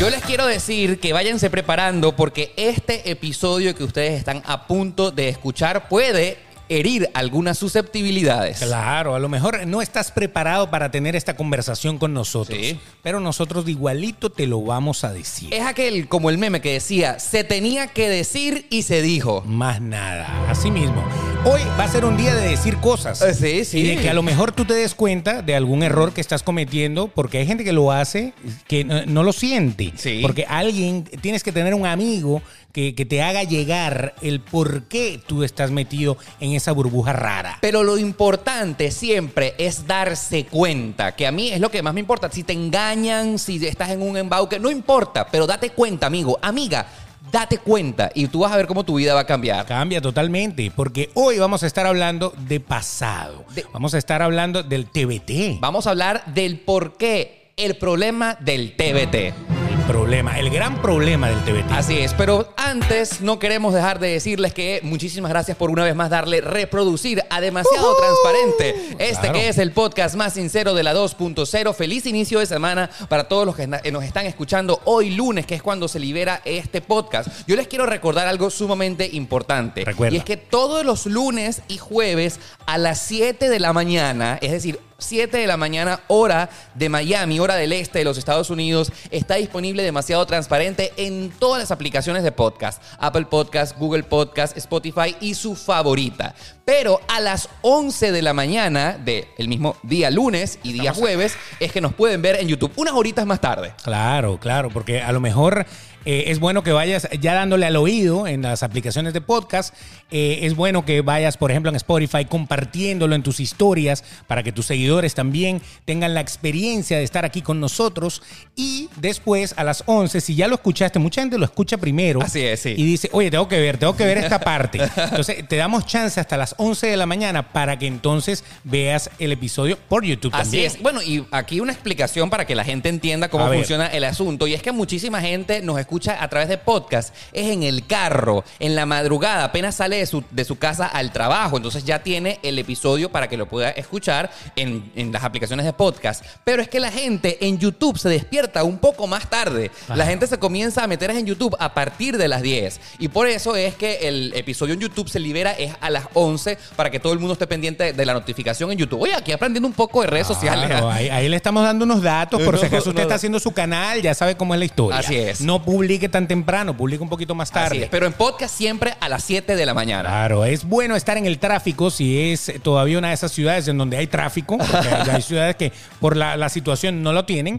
Yo les quiero decir que váyanse preparando porque este episodio que ustedes están a punto de escuchar puede herir algunas susceptibilidades. Claro, a lo mejor no estás preparado para tener esta conversación con nosotros, Sí. pero nosotros igualito te lo vamos a decir. Es aquel como el meme que decía, se tenía que decir y se dijo. Más nada, así mismo. Hoy va a ser un día de decir cosas. Eh, sí, sí. Y de que a lo mejor tú te des cuenta de algún error que estás cometiendo, porque hay gente que lo hace que no, no lo siente. Sí. Porque alguien, tienes que tener un amigo que, que te haga llegar el por qué tú estás metido en esa burbuja rara. Pero lo importante siempre es darse cuenta, que a mí es lo que más me importa. Si te engañan, si estás en un embauque, no importa, pero date cuenta, amigo, amiga, date cuenta y tú vas a ver cómo tu vida va a cambiar. Cambia totalmente, porque hoy vamos a estar hablando de pasado. De- Vamos a estar hablando del TBT. Vamos a hablar del por qué, el problema del TBT. El problema, el gran problema del TBT. Así es, pero antes no queremos dejar de decirles que muchísimas gracias por una vez más darle reproducir a demasiado transparente. Este Claro. que es el podcast más sincero de la 2.0. Feliz inicio de semana para todos los que na- nos están escuchando hoy lunes, que es cuando se libera este podcast. Yo les quiero recordar algo sumamente importante. Recuerda. Y es que todos los lunes y jueves a las 7 de la mañana, es decir, 7 de la mañana, hora de Miami, hora del este de los Estados Unidos, está disponible demasiado transparente en todas las aplicaciones de podcast. Apple Podcast, Google Podcast, Spotify y su favorita. Pero a las 11 de la mañana del mismo día lunes y día jueves es que nos pueden ver en YouTube unas horitas más tarde. Claro, claro, porque a lo mejor eh, es bueno que vayas ya dándole al oído en las aplicaciones de podcast. Eh, es bueno que vayas, por ejemplo, en Spotify compartiéndolo en tus historias para que tus seguidores también tengan la experiencia de estar aquí con nosotros. Y después, a las 11, si ya lo escuchaste, mucha gente lo escucha primero. Así es, sí. Y dice, oye, tengo que ver, tengo que ver esta parte. Entonces, te damos chance hasta las 11 de la mañana para que entonces veas el episodio por YouTube Así también. es. Bueno, y aquí una explicación para que la gente entienda cómo A ver. funciona el asunto. Y es que muchísima gente nos escucha a través de podcast. Es en el carro, en la madrugada, apenas sale de su, de su casa al trabajo. Entonces ya tiene el episodio para que lo pueda escuchar en, en las aplicaciones de podcast. Pero es que la gente en YouTube se despierta un poco más tarde. La gente se comienza a meter en YouTube a partir de las 10. Y por eso es que el episodio en YouTube se libera es a las 11 para que todo el mundo esté pendiente de la notificación en YouTube. Oye, aquí aprendiendo un poco de redes sociales. Claro, ¿ah? ahí, ahí le estamos dando unos datos por No, si acaso usted no. está haciendo su canal, ya sabe cómo es la historia. Así es. No publique tan temprano, publique un poquito más tarde. Así es, pero en podcast siempre a las 7 de la mañana. Claro, es bueno estar en el tráfico si es todavía una de esas ciudades en donde hay tráfico, porque hay ciudades que por la, la situación no lo tienen.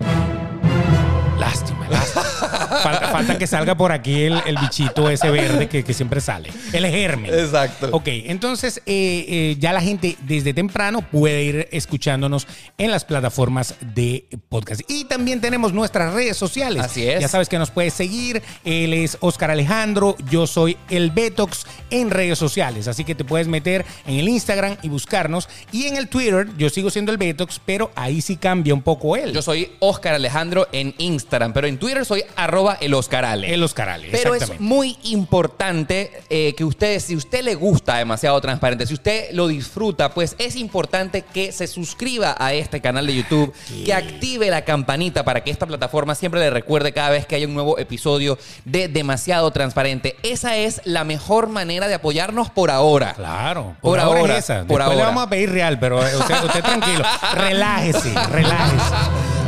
Lástima, lástima. Falta, falta que salga por aquí el, el bichito ese verde que, que siempre sale. El germen. Exacto. Ok, entonces eh, eh, ya la gente desde temprano puede ir escuchándonos en las plataformas de podcast. Y también tenemos nuestras redes sociales. Así es. Ya sabes que nos puedes seguir. Él es Oscar Alejandro, yo soy el Betox en redes sociales. Así que te puedes meter en el Instagram y buscarnos. Y en el Twitter, yo sigo siendo el Betox, pero ahí sí cambia un poco él. Yo soy Oscar Alejandro en Instagram, pero en Twitter soy arroba el Oscar Ale. el Oscar Ale, Pero es muy importante eh, que ustedes, si usted le gusta demasiado transparente, si usted lo disfruta, pues es importante que se suscriba a este canal de YouTube, que active la campanita para que esta plataforma siempre le recuerde cada vez que haya un nuevo episodio de demasiado transparente. Esa es la mejor manera de apoyarnos por ahora. Claro, Por ahora, es esa. por Después le ahora. vamos a pedir real, pero eh, usted, usted tranquilo. Relájese, relájese.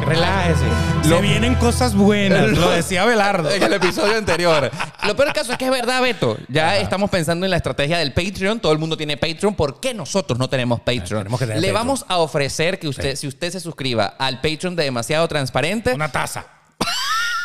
Relájese. Lo- Se vienen cosas buenas, lo decía Belardo. En el episodio anterior. Lo peor del caso es que es verdad, Beto. Ya estamos pensando en la estrategia del Patreon. Todo el mundo tiene Patreon. ¿Por qué nosotros no tenemos Patreon? tenemos que tener Le Patreon. vamos a ofrecer que usted, si usted se suscriba al Patreon de Demasiado Transparente. Una taza.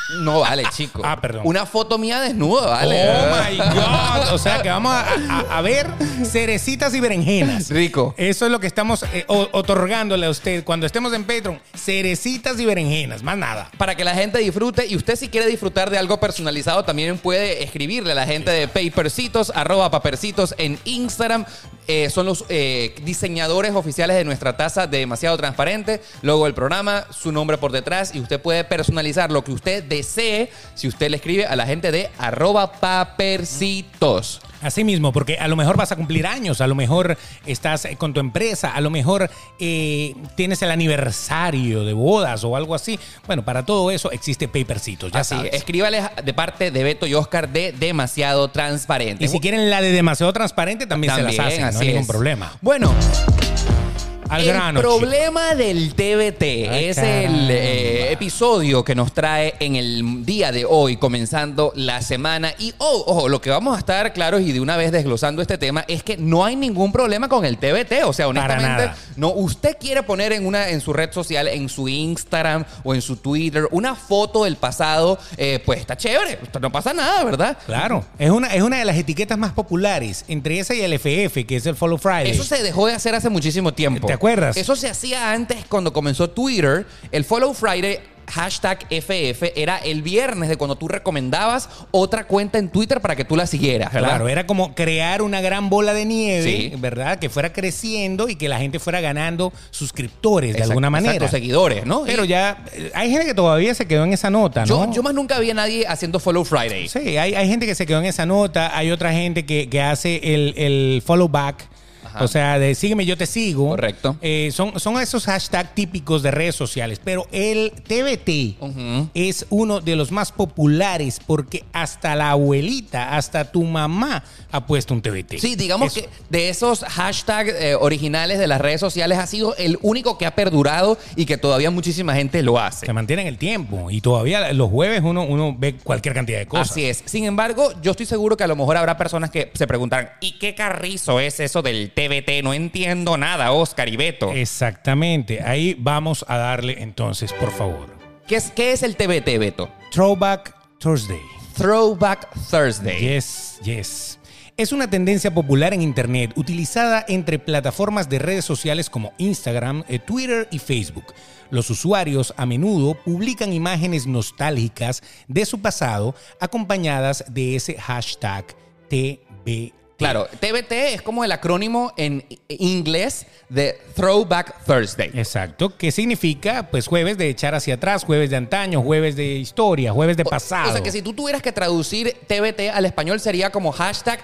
No vale, chico. Ah, perdón. Una foto mía desnuda, vale. Oh my God. O sea que vamos a, a- a ver cerecitas y berenjenas. Rico. Eso es lo que estamos eh, o- otorgándole a usted cuando estemos en Patreon. Cerecitas y berenjenas, más nada. Para que la gente disfrute y usted si quiere disfrutar de algo personalizado también puede escribirle a la gente de Papercitos, arroba papercitos en Instagram. Eh, son los eh, diseñadores oficiales de nuestra taza de demasiado transparente. Luego el programa, su nombre por detrás y usted puede personalizar lo que usted desee si usted le escribe a la gente de arroba papercitos. Así mismo, porque a lo mejor vas a cumplir años, a lo mejor estás eh, con tu empresa, a lo mejor eh, tienes el aniversario de bodas o algo así. Bueno, para todo eso existe Papercitos, ya Así, sabes. escríbales de parte de Beto y Oscar de Demasiado Transparente. Y si quieren la de demasiado transparente, también, se las hacen, no hay ningún es. problema. Bueno, Al el grano. problema del TBT Ay, es caramba. el eh, episodio que nos trae en el día de hoy, comenzando la semana. Y oh, ojo, lo que vamos a estar claros y de una vez desglosando este tema es que no hay ningún problema con el TBT. O sea, honestamente, no. Usted quiere poner en una en su red social, en su Instagram o en su Twitter, una foto del pasado, eh, pues está chévere. No pasa nada, ¿verdad? Claro, es una, es una de las etiquetas más populares, entre esa y el FF, que es el Follow Friday. Eso se dejó de hacer hace muchísimo tiempo. ¿Te acuerdas? Eso se hacía antes cuando comenzó Twitter. El Follow Friday, hashtag FF, era el viernes de cuando tú recomendabas otra cuenta en Twitter para que tú la siguieras, ¿verdad? Claro, era como crear una gran bola de nieve, Sí. ¿verdad? Que fuera creciendo y que la gente fuera ganando suscriptores de Exacto, alguna manera. exacto, seguidores, ¿no? Pero Y ya eh, hay gente que todavía se quedó en esa nota, yo, ¿no? yo más nunca vi a nadie haciendo Follow Friday. Sí, hay, hay gente que se quedó en esa nota, hay otra gente que, que hace el, el follow back. Ajá. O sea, de sígueme, yo te sigo. Correcto. Eh, son, son esos hashtags típicos de redes sociales. Pero el TBT es uno de los más populares porque hasta la abuelita, hasta tu mamá ha puesto un TBT. Sí, digamos Eso. que de esos hashtags eh, originales de las redes sociales ha sido el único que ha perdurado y que todavía muchísima gente lo hace. Se mantiene en el tiempo. Y todavía los jueves uno, uno ve cualquier cantidad de cosas. Así es. Sin embargo, yo estoy seguro que a lo mejor habrá personas que se preguntarán, ¿y qué carrizo es eso del TBT? No entiendo nada, Oscar y Beto. Exactamente. Ahí vamos a darle entonces, por favor. ¿Qué, es, ¿Qué es el TBT, Beto? Throwback Thursday. Throwback Thursday. Yes, yes. Es una tendencia popular en Internet utilizada entre plataformas de redes sociales como Instagram, eh, Twitter y Facebook. Los usuarios a menudo publican imágenes nostálgicas de su pasado acompañadas de ese hashtag TBT. Claro, TBT es como el acrónimo en inglés de Throwback Thursday. Exacto, que significa pues jueves de echar hacia atrás, jueves de antaño, jueves de historia, jueves de pasado. O sea que si tú tuvieras que traducir TBT al español sería como hashtag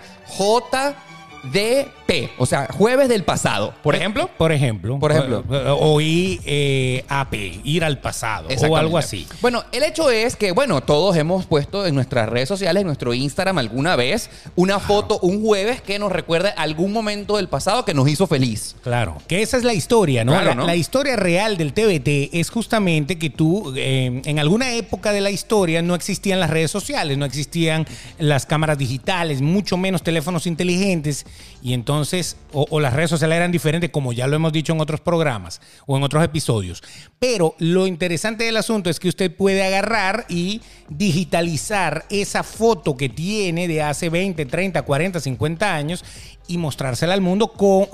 JDP. O sea, jueves del pasado. Por ejemplo. Por ejemplo. Por ejemplo. O, o ir eh, AP, ir al pasado. O algo así. Bueno, el hecho es que, bueno, todos hemos puesto en nuestras redes sociales, en nuestro Instagram alguna vez, una foto un jueves que nos recuerde algún momento del pasado que nos hizo feliz. Claro, que esa es la historia, ¿no? Claro, la, ¿no? la historia real del TBT es justamente que tú, eh, en alguna época de la historia, no existían las redes sociales, no existían las cámaras digitales, mucho menos teléfonos inteligentes, y entonces, o, las redes sociales eran diferentes, como ya lo hemos dicho en otros programas o en otros episodios. Pero lo interesante del asunto es que usted puede agarrar y digitalizar esa foto que tiene de hace 20, 30, 40, 50 años y mostrársela al mundo con,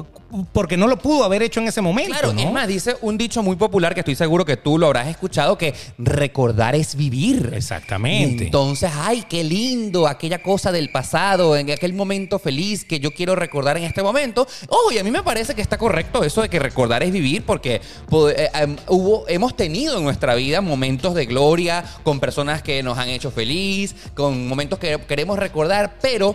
porque no lo pudo haber hecho en ese momento. Claro, ¿no? es más, dice un dicho muy popular que estoy seguro que tú lo habrás escuchado, que recordar es vivir. Exactamente. Y entonces, ay, qué lindo, aquella cosa del pasado, en aquel momento feliz que yo quiero recordar en este momento. Oh, y a mí me parece que está correcto eso de que recordar es vivir, porque po- eh, em, hubo, hemos tenido en nuestra vida momentos de gloria con personas que nos han hecho feliz, con momentos que queremos recordar, pero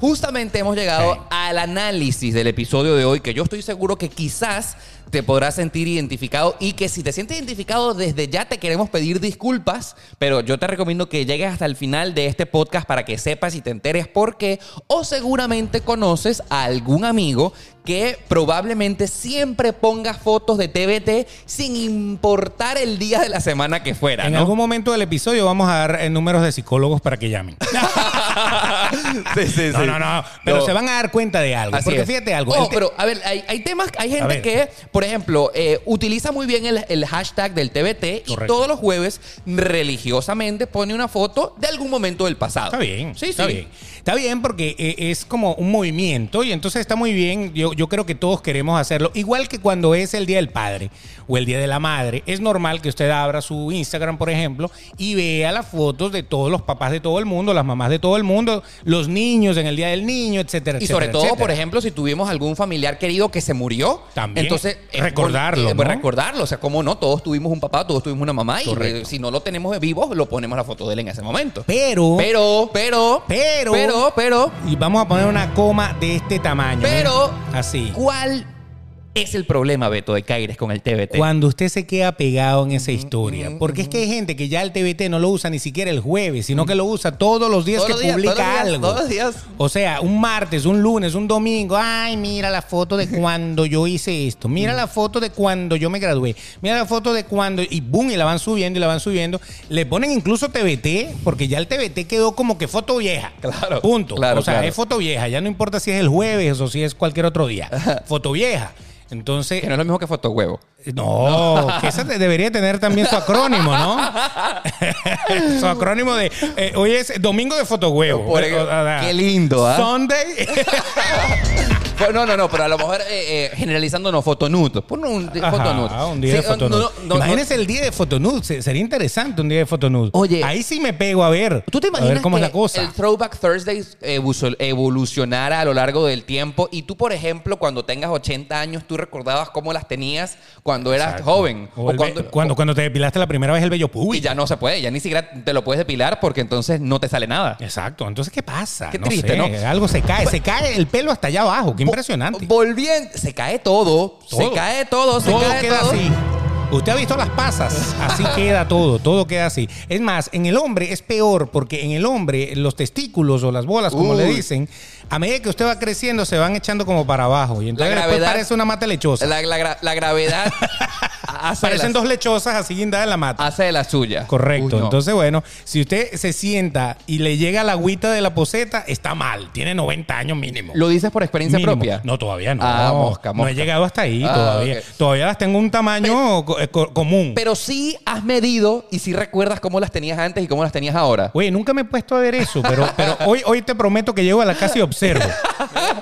justamente hemos llegado al análisis del episodio de hoy, que yo estoy seguro que quizás te podrás sentir identificado y que si te sientes identificado desde ya te queremos pedir disculpas, pero yo te recomiendo que llegues hasta el final de este podcast para que sepas y te enteres por qué o seguramente conoces a algún amigo que probablemente siempre ponga fotos de TBT sin importar el día de la semana que fuera. En ¿no? algún momento del episodio vamos a dar eh, números de psicólogos para que llamen. sí, sí, No, sí. no, no. Pero No. se van a dar cuenta de algo. Así porque es. fíjate algo. Oh, el te- pero a ver, hay, hay temas, hay gente que, por ejemplo, eh, utiliza muy bien el, el hashtag del TBT y todos los jueves religiosamente pone una foto de algún momento del pasado. Está bien, Sí, está sí. bien. Está bien porque eh, es como un movimiento y entonces está muy bien. Yo, yo creo que todos queremos hacerlo. Igual que cuando es el Día del Padre o el Día de la Madre, es normal que usted abra su Instagram, por ejemplo, y vea las fotos de todos los papás de todo el mundo, las mamás de todo el mundo, los niños en el Día del Niño, etcétera, Y etcétera, sobre todo, etcétera. por ejemplo, si tuvimos algún familiar querido que se murió, También. entonces es Recordarlo, eh, ¿no? recordarlo, o sea, como no, todos tuvimos un papá, todos tuvimos una mamá y eh, si no lo tenemos vivo, lo ponemos la foto de él en ese momento. Pero, Pero, pero, Pero- pero, pero, y vamos a poner una coma de este tamaño. pero, ¿cuál es el problema, Beto, de Caires con el TBT? Cuando usted se queda pegado en esa historia. Porque es que hay gente que ya el TBT no lo usa ni siquiera el jueves, sino que lo usa todos los días Todos que días, publica todos los días, algo. todos los días. O sea, un martes, un lunes, un domingo. Ay, mira la foto de cuando yo hice esto. Mira la foto de cuando yo me gradué. Mira la foto de cuando. Y boom, y la van subiendo y la van subiendo. Le ponen incluso TBT, porque ya el TBT quedó como que foto vieja. Claro, Punto. claro, o sea, claro. es foto vieja. Ya no importa si es el jueves o si es cualquier otro día. Foto vieja. Entonces, no es lo mismo que fotohuevo. No, que esa debería tener también su acrónimo, ¿no? su acrónimo de eh, hoy es domingo de fotohuevo. Por Eh, qué lindo, ¿ah? Sunday. Pues no, no, no, pero a lo mejor eh, eh, generalizando no, fotonude. Pon un Ajá, fotonude. un día de Sí, fotonude. no, el día de fotonude. se- Sería interesante un día de fotonude. Oye. Ahí sí me pego a ver. ¿Tú te a imaginas ver cómo que es la cosa? el Throwback Thursdays evu- evolucionara a lo largo del tiempo y tú, por ejemplo, cuando tengas 80 años, tú recordabas cómo las tenías cuando eras Exacto. joven? O ve- cuando, cuando, te depilaste la primera vez el vello y público. ya no se puede, ya ni siquiera te lo puedes depilar porque entonces no te sale nada. Exacto. Entonces, ¿qué pasa? Qué No triste, sé, ¿no? Algo se cae. Se cae el pelo hasta allá abajo. Qué impresionante. Volviendo, se cae todo, se cae todo, se todo cae queda todo. así. Usted ha visto las pasas, así queda todo, todo queda así. Es más, en el hombre es peor porque en el hombre los testículos o las bolas, como Uy. le dicen, a medida que usted va creciendo se van echando como para abajo y entonces después gravedad- parece una mata lechosa. La, la la gravedad hace, Parecen dos lechosas así guindadas en la mata. hace de la suya. Correcto. Uy, no. Entonces, bueno, si usted se sienta y le llega la agüita de la poseta, está mal. Tiene 90 años mínimo. ¿Lo dices por experiencia Mínimo. propia? No, todavía no. Ah, mosca, No he llegado hasta ahí Ah, todavía. Todavía las tengo un tamaño eh, co- común. Pero sí has medido y sí recuerdas cómo las tenías antes y cómo las tenías ahora. Oye, nunca me he puesto a ver eso, pero, pero hoy, hoy te prometo que llego a la casa y observo.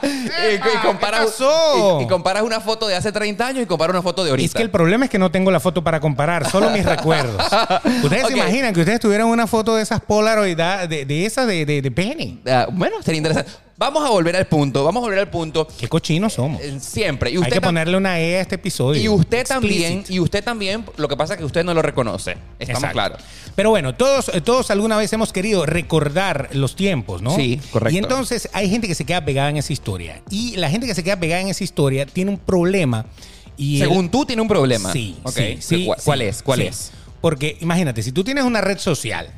Y, y comparas, ¿qué pasó? y- y comparas una foto de hace 30 años y comparas una foto de ahorita. Es que el problema es que no tengo la foto para comparar, solo mis recuerdos. Ustedes se imaginan que ustedes tuvieran una foto de esas Polaroid de, de esas de, de, de pene. Ah, bueno, sería interesante. Vamos a volver al punto, vamos a volver al punto. Qué cochinos somos. Eh, Siempre. Y Hay que ponerle una E a este episodio. Y usted también, y usted también, lo que pasa es que usted no lo reconoce. Estamos Exacto. claros. Pero bueno, todos, eh, todos alguna vez hemos querido recordar los tiempos, ¿no? Sí, correcto. Y entonces hay gente que se queda pegada en esa historia. Y la gente que se queda pegada en esa historia tiene un problema. Y Según tú, tiene un problema. Sí, sí, sí, ¿Cuál, sí, cuál es? ¿Cuál sí. es? Porque imagínate, si tú tienes una red social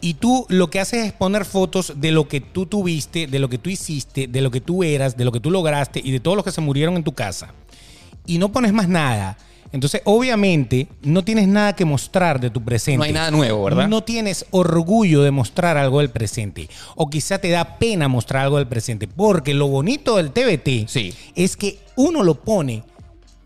y tú lo que haces es poner fotos de lo que tú tuviste, de lo que tú hiciste, de lo que tú eras, de lo que tú lograste y de todos los que se murieron en tu casa, y no pones más nada, entonces obviamente no tienes nada que mostrar de tu presente. No hay nada nuevo, ¿verdad? No tienes orgullo de mostrar algo del presente. O quizá te da pena mostrar algo del presente. Porque lo bonito del TBT Sí. es que uno lo pone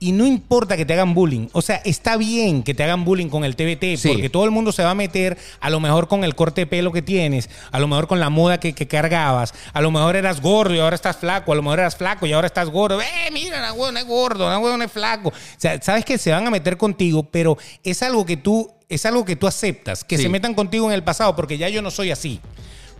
y no importa que te hagan bullying. O sea, está bien que te hagan bullying con el TBT Sí. porque todo el mundo se va a meter a lo mejor con el corte de pelo que tienes, a lo mejor con la moda que, que cargabas, a lo mejor eras gordo y ahora estás flaco, a lo mejor eras flaco y ahora estás gordo. ¡Eh, mira, la huevona es gordo, la huevona es flaco! O sea, sabes que se van a meter contigo, pero es algo que tú, es algo que tú aceptas, que Sí. se metan contigo en el pasado porque ya yo no soy así.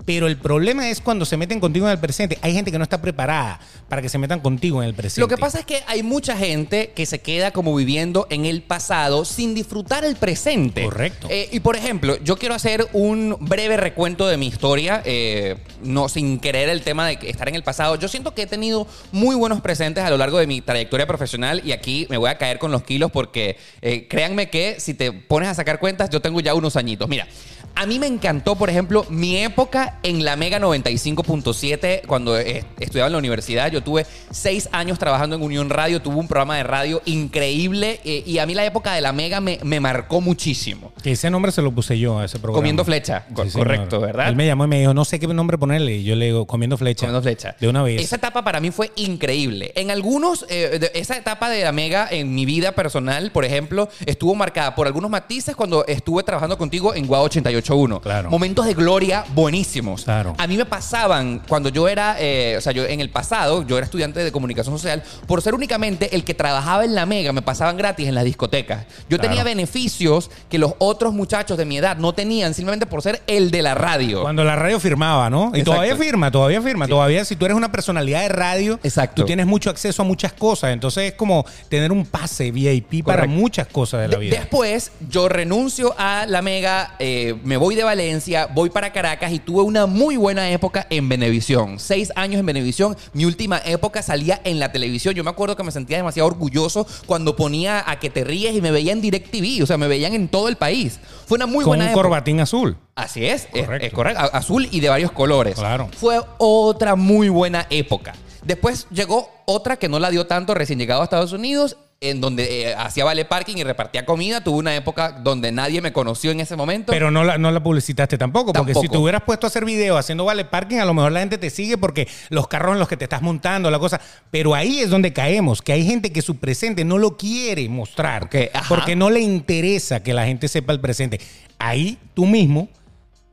Pero el problema es cuando se meten contigo en el presente. Hay gente que no está preparada para que se metan contigo en el presente. Lo que pasa es que hay mucha gente que se queda como viviendo en el pasado sin disfrutar el presente. Correcto. Eh, y por ejemplo, yo quiero hacer un breve recuento de mi historia, eh, no sin querer el tema de estar en el pasado. Yo siento que he tenido muy buenos presentes a lo largo de mi trayectoria profesional y aquí me voy a caer con los kilos porque eh, créanme que si te pones a sacar cuentas, yo tengo ya unos añitos. Mira. A mí me encantó, por ejemplo, mi época en la Mega 95.7 cuando eh, estudiaba en la universidad. Yo tuve seis años trabajando en Unión Radio, tuve un programa de radio increíble eh, y a mí la época de la Mega me, me marcó muchísimo. Que ese nombre se lo puse yo a ese programa. Comiendo flecha, co- Sí, señor. correcto, ¿verdad? Él me llamó y me dijo, no sé qué nombre ponerle. Y yo le digo, comiendo flecha. Comiendo flecha. De una vez. Esa etapa para mí fue increíble. En algunos, eh, de- esa etapa de la Mega en mi vida personal, por ejemplo, estuvo marcada por algunos matices cuando estuve trabajando contigo en Guau 88.9. 88.1. Claro. Momentos de gloria buenísimos. Claro. A mí me pasaban cuando yo era, eh, o sea, yo en el pasado, yo era estudiante de comunicación social, por ser únicamente el que trabajaba en la Mega, me pasaban gratis en las discotecas. Yo Claro. tenía beneficios que los otros muchachos de mi edad no tenían simplemente por ser el de la radio. Cuando la radio firmaba, ¿no? Y Exacto. todavía firma, todavía firma. Todavía, si tú eres una personalidad de radio, Exacto. tú tienes mucho acceso a muchas cosas. Entonces es como tener un pase VIP para muchas cosas de la De- vida. Después, yo renuncio a la Mega, eh, me voy de Valencia, voy para Caracas y tuve una muy buena época en Venevisión. Seis años en Venevisión. Mi última época salía en la televisión. Yo me acuerdo que me sentía demasiado orgulloso cuando ponía a que te ríes y me veían en DirecTV. O sea, me veían en todo el país. Fue una muy Con buena un época. corbatín azul. Así es, es- Correcto. es correcto. A- Azul y de varios colores. Claro. Fue otra muy buena época. Después llegó otra que no la dio tanto recién llegado a Estados Unidos, en donde eh, hacía vale parking y repartía comida. Tuve una época donde nadie me conoció en ese momento. Pero no la, no la publicitaste tampoco, porque si te hubieras puesto a hacer video haciendo vale parking, a lo mejor la gente te sigue porque los carros en los que te estás montando, la cosa. Pero ahí es donde caemos, que hay gente que su presente no lo quiere mostrar, porque no le interesa que la gente sepa el presente. Ahí tú mismo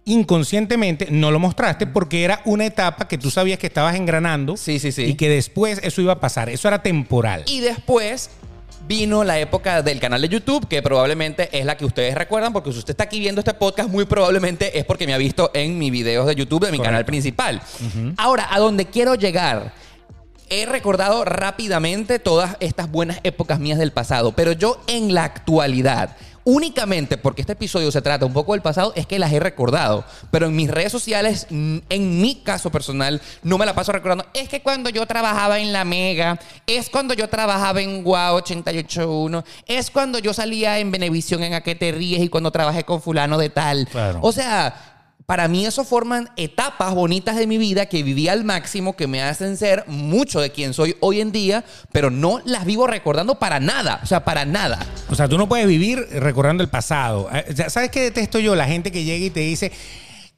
inconscientemente no lo mostraste porque era una etapa que tú sabías que estabas engranando Sí, sí, sí. y que después eso iba a pasar. Eso era temporal. Y después vino la época del canal de YouTube, que probablemente es la que ustedes recuerdan, porque si usted está aquí viendo este podcast, muy probablemente es porque me ha visto en mis videos de YouTube de mi Correcto. canal principal. Ahora, a donde quiero llegar. He recordado rápidamente todas estas buenas épocas mías del pasado, pero yo en la actualidad, únicamente porque este episodio se trata un poco del pasado, es que las he recordado. Pero en mis redes sociales, en mi caso personal, no me la paso recordando. Es que cuando yo trabajaba en La Mega, es cuando yo trabajaba en Guau 881, es cuando yo salía en Venevisión en A que te ríes y cuando trabajé con fulano de tal. Claro. O sea, para mí eso forman etapas bonitas de mi vida que viví al máximo, que me hacen ser mucho de quien soy hoy en día, pero no las vivo recordando para nada. O sea, para nada. O sea, tú no puedes vivir recordando el pasado. Eh, ya ¿Sabes qué detesto yo? La gente que llega y te dice,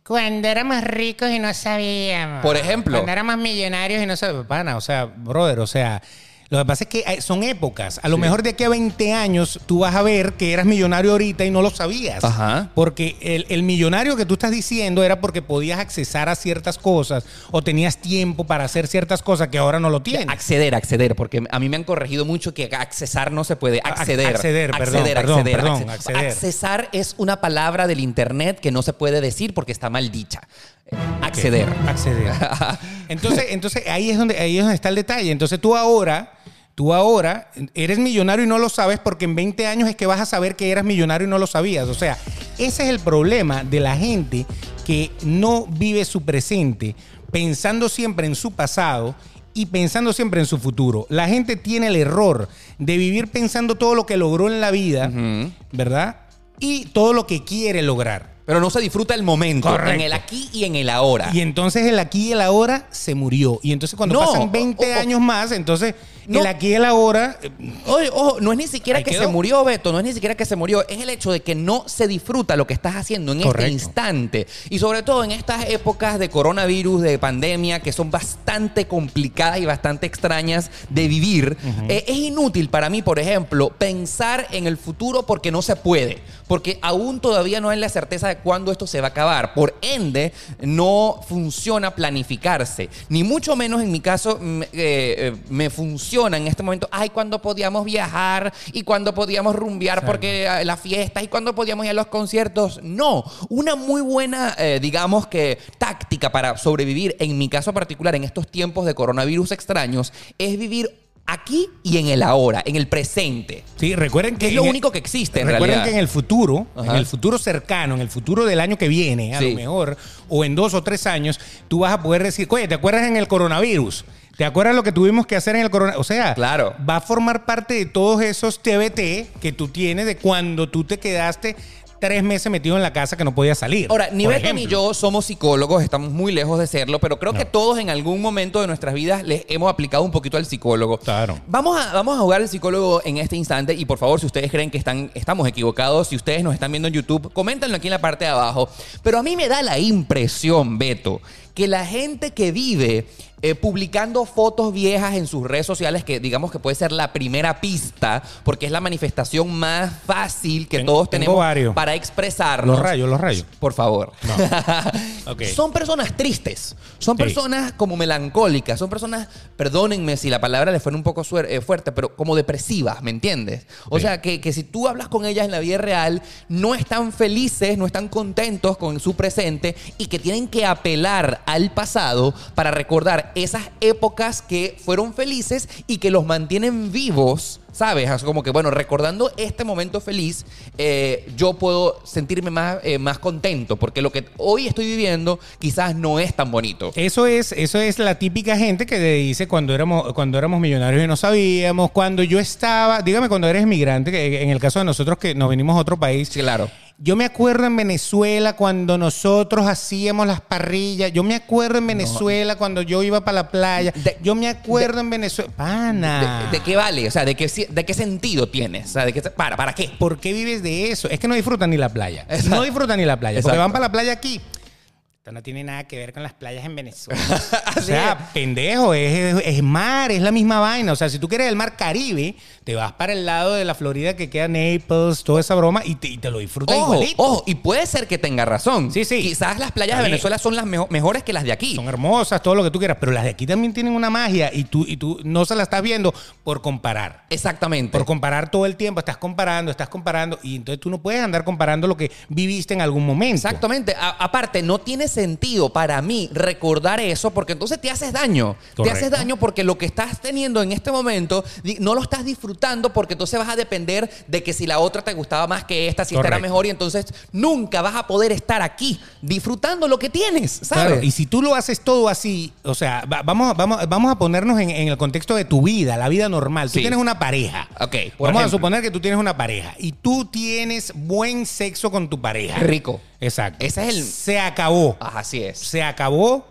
cuando éramos ricos y no sabíamos. Por ejemplo. Cuando éramos millonarios y no sabíamos. Pana, o sea, brother, o sea... Lo que pasa es que hay- son épocas. A lo Sí. mejor de aquí a 20 años tú vas a ver que eras millonario ahorita y no lo sabías. Ajá. Porque el, el millonario que tú estás diciendo era porque podías accesar a ciertas cosas o tenías tiempo para hacer ciertas cosas que ahora no lo tienes. Acceder, acceder, porque a mí me han corregido mucho que accesar no se puede. Acceder. acceder, perdón, perdón, perdón, acce- acceder. Accesar es una palabra del internet que no se puede decir porque está mal dicha. Eh, Acceder. Acceder. Entonces, entonces ahí es donde ahí es donde está el detalle. Entonces tú ahora, tú ahora eres millonario y no lo sabes porque en 20 años es que vas a saber que eras millonario y no lo sabías. O sea, ese es el problema de la gente que no vive su presente pensando siempre en su pasado y pensando siempre en su futuro. La gente tiene el error de vivir pensando todo lo que logró en la vida, ¿verdad? Y todo lo que quiere lograr. Pero no se disfruta el momento, Correcto. en el aquí y en el ahora. Y entonces el aquí y el ahora se murió. Y entonces cuando No, pasan 20 o- o- años más, entonces No. el aquí y el ahora... eh, Oye, ojo, no es ni siquiera que quedó. se murió, Beto, no es ni siquiera que se murió, es el hecho de que no se disfruta lo que estás haciendo en Correcto. este instante. Y sobre todo en estas épocas de coronavirus, de pandemia, que son bastante complicadas y bastante extrañas de vivir, eh, es inútil para mí, por ejemplo, pensar en el futuro porque no se puede. Porque aún todavía no hay la certeza de cuándo esto se va a acabar. Por ende, no funciona planificarse. Ni mucho menos en mi caso mm, eh, eh, me funciona en este momento. Ay, cuando podíamos viajar y cuando podíamos rumbear porque eh, las fiestas y cuando podíamos ir a los conciertos. No, una muy buena, eh, digamos que táctica para sobrevivir, en mi caso particular, en estos tiempos de coronavirus extraños, es vivir aquí y en el ahora, en el presente. Sí, recuerden que... Es lo único que existe en Recuerden realidad. que en el futuro, Ajá. en el futuro cercano, en el futuro del año que viene, a Sí. lo mejor, o en dos o tres años, tú vas a poder decir, oye, ¿te acuerdas en el coronavirus? ¿Te acuerdas lo que tuvimos que hacer en el coronavirus? O sea, Claro. va a formar parte de todos esos TBT que tú tienes de cuando tú te quedaste tres meses metido en la casa que no podías salir. Ahora, ni Beto ni yo somos psicólogos, estamos muy lejos de serlo, pero creo que todos en algún momento de nuestras vidas les hemos aplicado un poquito al psicólogo. Claro. Vamos a, vamos a jugar al psicólogo en este instante y por favor, si ustedes creen que están, estamos equivocados, si ustedes nos están viendo en YouTube, coméntenlo aquí en la parte de abajo. Pero a mí me da la impresión, Beto, que la gente que vive eh, publicando fotos viejas en sus redes sociales, que digamos que puede ser la primera pista, porque es la manifestación más fácil que todos tenemos varios. para expresarnos. Los rayos, los rayos. Por favor. Son personas tristes, son Sí. personas como melancólicas, son personas, perdónenme si la palabra les fue un poco eh, fuerte, pero como depresivas, ¿me entiendes? O Sí. sea, que, que si tú hablas con ellas en la vida real, no están felices, no están contentos con su presente y que tienen que apelar al pasado para recordar esas épocas que fueron felices y que los mantienen vivos. ¿Sabes? Así como que, bueno, recordando este momento feliz, eh, yo puedo sentirme más, eh, más contento, porque lo que hoy estoy viviendo quizás no es tan bonito. Eso es, eso es la típica gente que te dice cuando éramos, cuando éramos millonarios y no sabíamos, cuando yo estaba, dígame cuando eres migrante, que en el caso de nosotros que nos venimos a otro país, Sí, claro. Yo me acuerdo en Venezuela cuando nosotros hacíamos las parrillas. Yo me acuerdo en Venezuela cuando yo iba para la playa. De- yo me acuerdo en Venezuela. Pana. ¿De, de qué vale? O sea, ¿de qué, ¿de qué sentido tienes? O sea, ¿de qué, para, ¿para qué? ¿Por qué vives de eso? Es que no disfrutan ni la playa. Exacto. No disfrutan ni la playa. Porque Exacto. van para la playa aquí. Esto no tiene nada que ver con las playas en Venezuela. o sea, pendejo, es, es- mar, es la misma vaina. O sea, si tú quieres el mar Caribe, te vas para el lado de la Florida que queda Naples, toda esa broma, y te, y te lo disfrutas Ojo, igualito. ojo, y puede ser que tenga razón. Sí, sí. Quizás las playas de. Venezuela son las mejo- mejores que las de aquí. Son hermosas, todo lo que tú quieras, pero las de aquí también tienen una magia y tú, y tú no se la estás viendo por comparar. Exactamente. Por comparar todo el tiempo, estás comparando, estás comparando, y entonces tú no puedes andar comparando lo que viviste en algún momento. Exactamente. A- aparte, no tiene sentido para mí recordar eso porque entonces te haces daño. Te haces daño porque lo que estás teniendo en este momento no lo estás disfrutando porque entonces vas a depender de que si la otra te gustaba más que esta, si esta era Correcto. mejor y entonces nunca vas a poder estar aquí disfrutando lo que tienes, ¿sabes? Claro, y si tú lo haces todo así, o sea, va- vamos, vamos, vamos a ponernos en, en el contexto de tu vida, la vida normal. Tú Sí. tienes una pareja. Ok, por Vamos a suponer que tú tienes una pareja y tú tienes buen sexo con tu pareja. Rico. Exacto. Ese es el- Se acabó. Así es. Se acabó.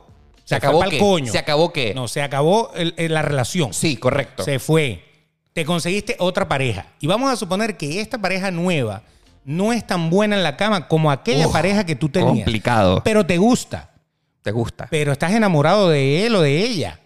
¿Se acabó fue qué? coño. ¿Se acabó qué? No, se acabó el- el- la relación. Sí, correcto. Se fue. Te conseguiste otra pareja. Y vamos a suponer que esta pareja nueva no es tan buena en la cama como aquella Uf, pareja que tú tenías. complicado. Pero te gusta. ¿Te gusta? Pero estás enamorado de él o de ella.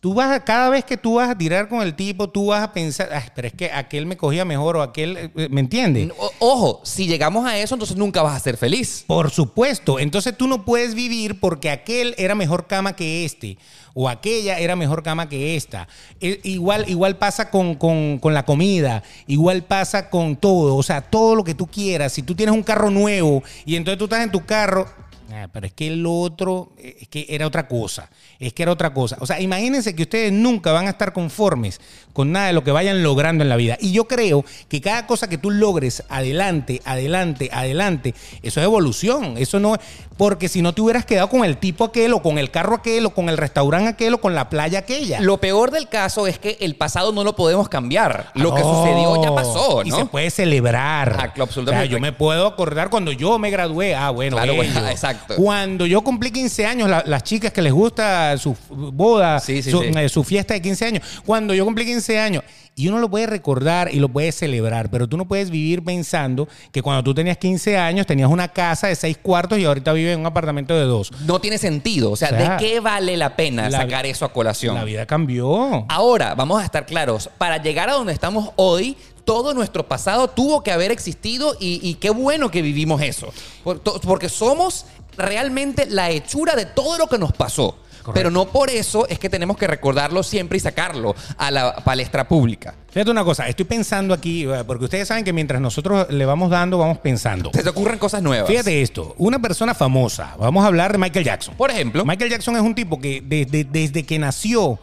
Tú vas a, cada vez que tú vas a tirar con el tipo, tú vas a pensar, "Ay, pero es que aquel me cogía mejor o aquel, eh, ¿me entiendes? O- Ojo, si llegamos a eso, entonces nunca vas a ser feliz. Por supuesto. Entonces tú no puedes vivir porque aquel era mejor cama que este. O aquella era mejor cama que esta. E- igual, igual pasa con, con- con la comida. Igual pasa con todo. O sea, todo lo que tú quieras. Si tú tienes un carro nuevo y entonces tú estás en tu carro. "Ah, pero es que el otro, eh, es que era otra cosa. Es que era otra cosa. O sea, imagínense que ustedes nunca van a estar conformes con nada de lo que vayan logrando en la vida. Y yo creo que cada cosa que tú logres adelante, adelante, adelante, eso es evolución. Eso no es. Porque si no te hubieras quedado con el tipo aquel, o con el carro aquel, o con el restaurante aquel, o con la playa aquella. Lo peor del caso es que el pasado no lo podemos cambiar. Lo que sucedió ya pasó, Y ¿no? se puede celebrar. Ah, absolutamente. O sea, yo me puedo acordar cuando yo me gradué. Ah, bueno, Claro, bueno, exacto. Cuando yo cumplí 15 años, la- las chicas que les gusta su boda, Sí, sí, su, sí. eh, su fiesta de 15 años. Cuando yo cumplí 15 años. Y uno lo puede recordar y lo puede celebrar, pero tú no puedes vivir pensando que cuando tú tenías 15 años tenías una casa de 6 cuartos y ahorita vives en un apartamento de 2. No tiene sentido. O sea, O sea, ¿de qué vale la pena la- sacar eso a colación? La vida cambió. Ahora, vamos a estar claros, para llegar a donde estamos hoy, todo nuestro pasado tuvo que haber existido y, y qué bueno que vivimos eso. Por- to- Porque somos realmente la hechura de todo lo que nos pasó. Correcto. Pero no por eso es que tenemos que recordarlo siempre y sacarlo a la palestra pública. Fíjate una cosa, estoy pensando aquí, eh, porque ustedes saben que mientras nosotros le vamos dando, vamos pensando. Se te ocurren cosas nuevas. Fíjate esto, una persona famosa, vamos a hablar de Michael Jackson. Por ejemplo, Michael Jackson es un tipo que desde, desde que nació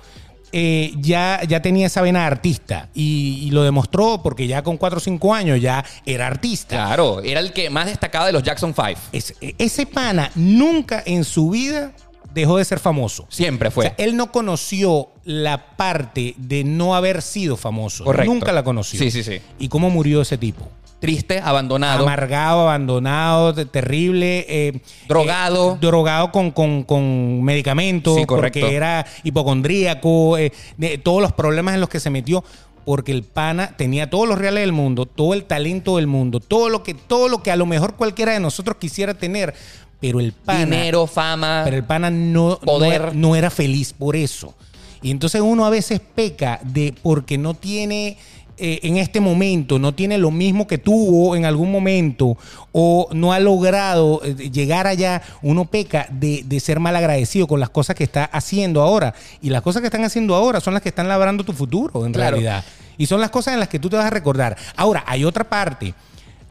eh, ya, ya tenía esa vena artista y, y lo demostró porque ya con 4 o 5 años ya era artista. claro, era el que más destacaba de los Jackson 5. Es- ese pana nunca en su vida dejó de ser famoso. Siempre fue. O sea, él no conoció la parte de no haber sido famoso. Correcto. Nunca la conoció. Sí, sí, sí. ¿Y cómo murió ese tipo? Triste, abandonado. Amargado, abandonado, te- terrible. eh, Drogado. eh, drogado con, con- con medicamentos. Sí, correcto. Porque era hipocondríaco. eh, de todos los problemas en los que se metió. Porque el pana tenía todos los reales del mundo, todo el talento del mundo, todo lo que, todo lo que a lo mejor cualquiera de nosotros quisiera tener. pero el pana... Dinero, fama. Pero el pana no, Poder. no, no era feliz por eso. Y entonces uno a veces peca de porque no tiene eh, en este momento, no tiene lo mismo que tuvo en algún momento o no ha logrado eh, llegar allá, uno peca de, de ser mal agradecido con las cosas que está haciendo ahora. Y las cosas que están haciendo ahora son las que están labrando tu futuro, en Claro. realidad. Y son las cosas en las que tú te vas a recordar. Ahora, hay otra parte.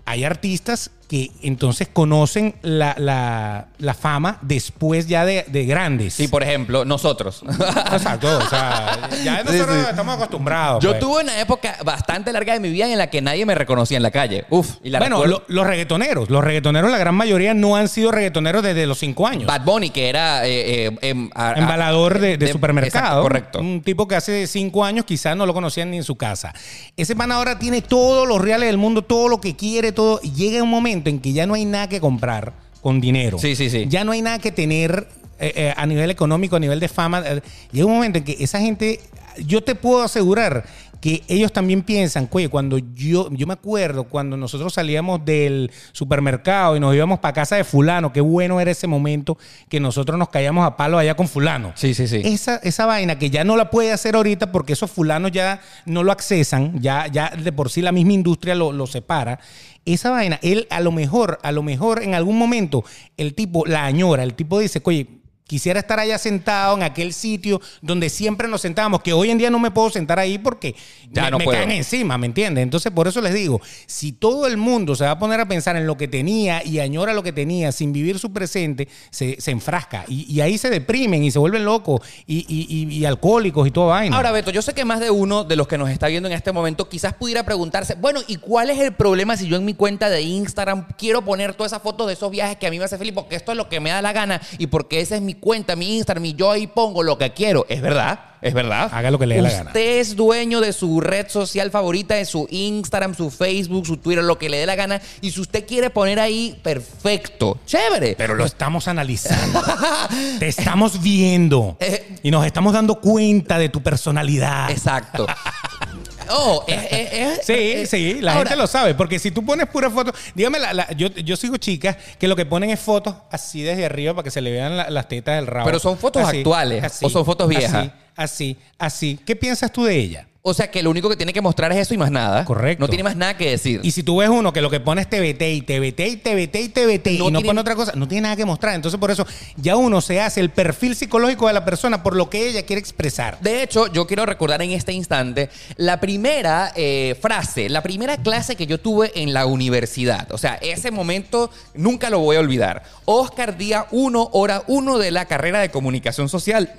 Hay artistas que entonces conocen la, la- la fama después ya de, de grandes. Sí, por ejemplo, nosotros. Exacto, o sea, ya nosotros Sí, sí. estamos acostumbrados. Yo pues. tuve una época bastante larga de mi vida en la que nadie me reconocía en la calle. Uf, y la Bueno, lo- los reggaetoneros, los reggaetoneros, la gran mayoría no han sido reggaetoneros desde los cinco años. Bad Bunny, que era eh, eh, em, a- Embalador de, de de- supermercado. exacto, correcto. Un tipo que hace cinco años quizás no lo conocían ni en su casa. Ese man ahora tiene todos los reales del mundo, todo lo que quiere, todo. Y llega un momento en que ya no hay nada que comprar con dinero. Sí, sí, sí. Ya no hay nada que tener eh, eh, a nivel económico, a nivel de fama. Eh, Llega un momento en que esa gente, yo te puedo asegurar que ellos también piensan, oye, cuando yo, yo me acuerdo cuando nosotros salíamos del supermercado y nos íbamos para casa de fulano, qué bueno era ese momento que nosotros nos caíamos a palo allá con fulano. Sí, sí, sí. Esa, esa vaina que ya no la puede hacer ahorita porque esos fulanos ya no lo accesan, ya, ya de por sí la misma industria lo, lo separa. Esa vaina, él a lo mejor, a lo mejor en algún momento el tipo la añora, el tipo dice, oye, quisiera estar allá sentado en aquel sitio donde siempre nos sentábamos, que hoy en día no me puedo sentar ahí porque Ya me, no me caen encima, ¿me entiendes? Entonces por eso les digo, si todo el mundo se va a poner a pensar en lo que tenía y añora lo que tenía sin vivir su presente, se, se enfrasca y, y ahí se deprimen y se vuelven locos y, y- y- y alcohólicos y toda vaina. Ahora, Beto, yo sé que más de uno de los que nos está viendo en este momento quizás pudiera preguntarse, bueno, ¿y cuál es el problema si yo en mi cuenta de Instagram quiero poner todas esas fotos de esos viajes que a mí me hace feliz porque esto es lo que me da la gana y porque esa es mi cuenta, mi Instagram y yo ahí pongo lo que quiero? Es verdad, es verdad. Haga lo que le dé la gana. Usted es dueño de su red social favorita, de su Instagram, su Facebook, su Twitter, lo que le dé la gana y si usted quiere poner ahí, perfecto, chévere. Pero lo estamos analizando. Te estamos viendo. Eh. Y nos estamos dando cuenta de tu personalidad. Exacto. Oh, es, es- es- Sí, es- sí, la Ahora, gente lo sabe. Porque si tú pones puras fotos, dígame, la- la- yo, yo sigo chicas que lo que ponen es fotos así desde arriba para que se le vean la- las tetas del rabo. Pero son fotos actuales, o son fotos viejas. Así, así, así. ¿Qué piensas tú de ella? O sea que lo único que tiene que mostrar es eso y más nada. Correcto. No tiene más nada que decir. Y si tú ves uno que lo que pone es TBT y TBT y TBT y TBT y No no tiene- pone otra cosa, no tiene nada que mostrar. Entonces, por eso ya uno se hace el perfil psicológico de la persona por lo que ella quiere expresar. De hecho, yo quiero recordar en este instante la primera eh, frase, la primera clase que yo tuve en la universidad. O sea, ese momento nunca lo voy a olvidar. Oscar Día 1, hora 1 de la carrera de comunicación social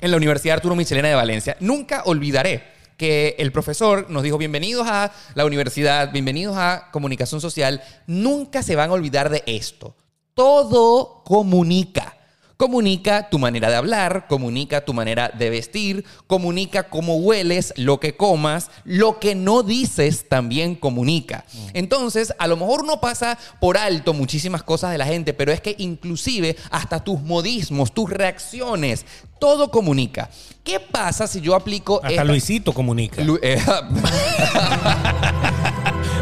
en la Universidad Arturo Michelena de Valencia. Nunca olvidaré que el profesor nos dijo bienvenidos a la universidad, bienvenidos a comunicación social. Nunca se van a olvidar de esto. Todo comunica. Comunica tu manera de hablar, comunica tu manera de vestir, comunica cómo hueles, lo que comas, lo que no dices también comunica. Entonces, a lo mejor no pasa por alto muchísimas cosas de la gente, pero es que inclusive hasta tus modismos, tus reacciones, todo comunica. ¿Qué pasa si yo aplico Hasta esta- Luisito comunica. Lu- eh,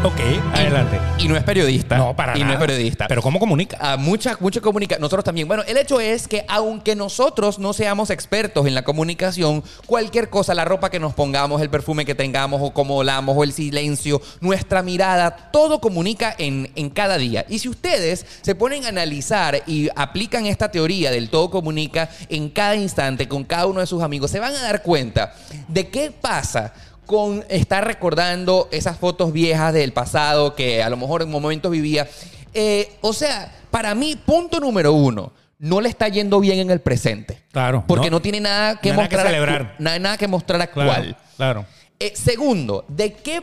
ok, adelante. y no es periodista. No, para Y nada. no es periodista. Pero ¿cómo comunica? a mucha, mucha comunicación. Nosotros también. Bueno, el hecho es que aunque nosotros no seamos expertos en la comunicación, cualquier cosa, la ropa que nos pongamos, el perfume que tengamos, o cómo olamos, o el silencio, nuestra mirada, todo comunica en, en cada día. Y si ustedes se ponen a analizar y aplican esta teoría del todo comunica en cada instante con cada uno de sus amigos, se van a dar cuenta de qué pasa con estar recordando esas fotos viejas del pasado que a lo mejor en momentos vivía. Eh, o sea, para mí, punto número uno, no le está yendo bien en el presente. Claro, Porque no. no, tiene nada que No hay nada que mostrar. celebrar. Hay nada que mostrar Claro, actual. claro. Eh, segundo, ¿de qué?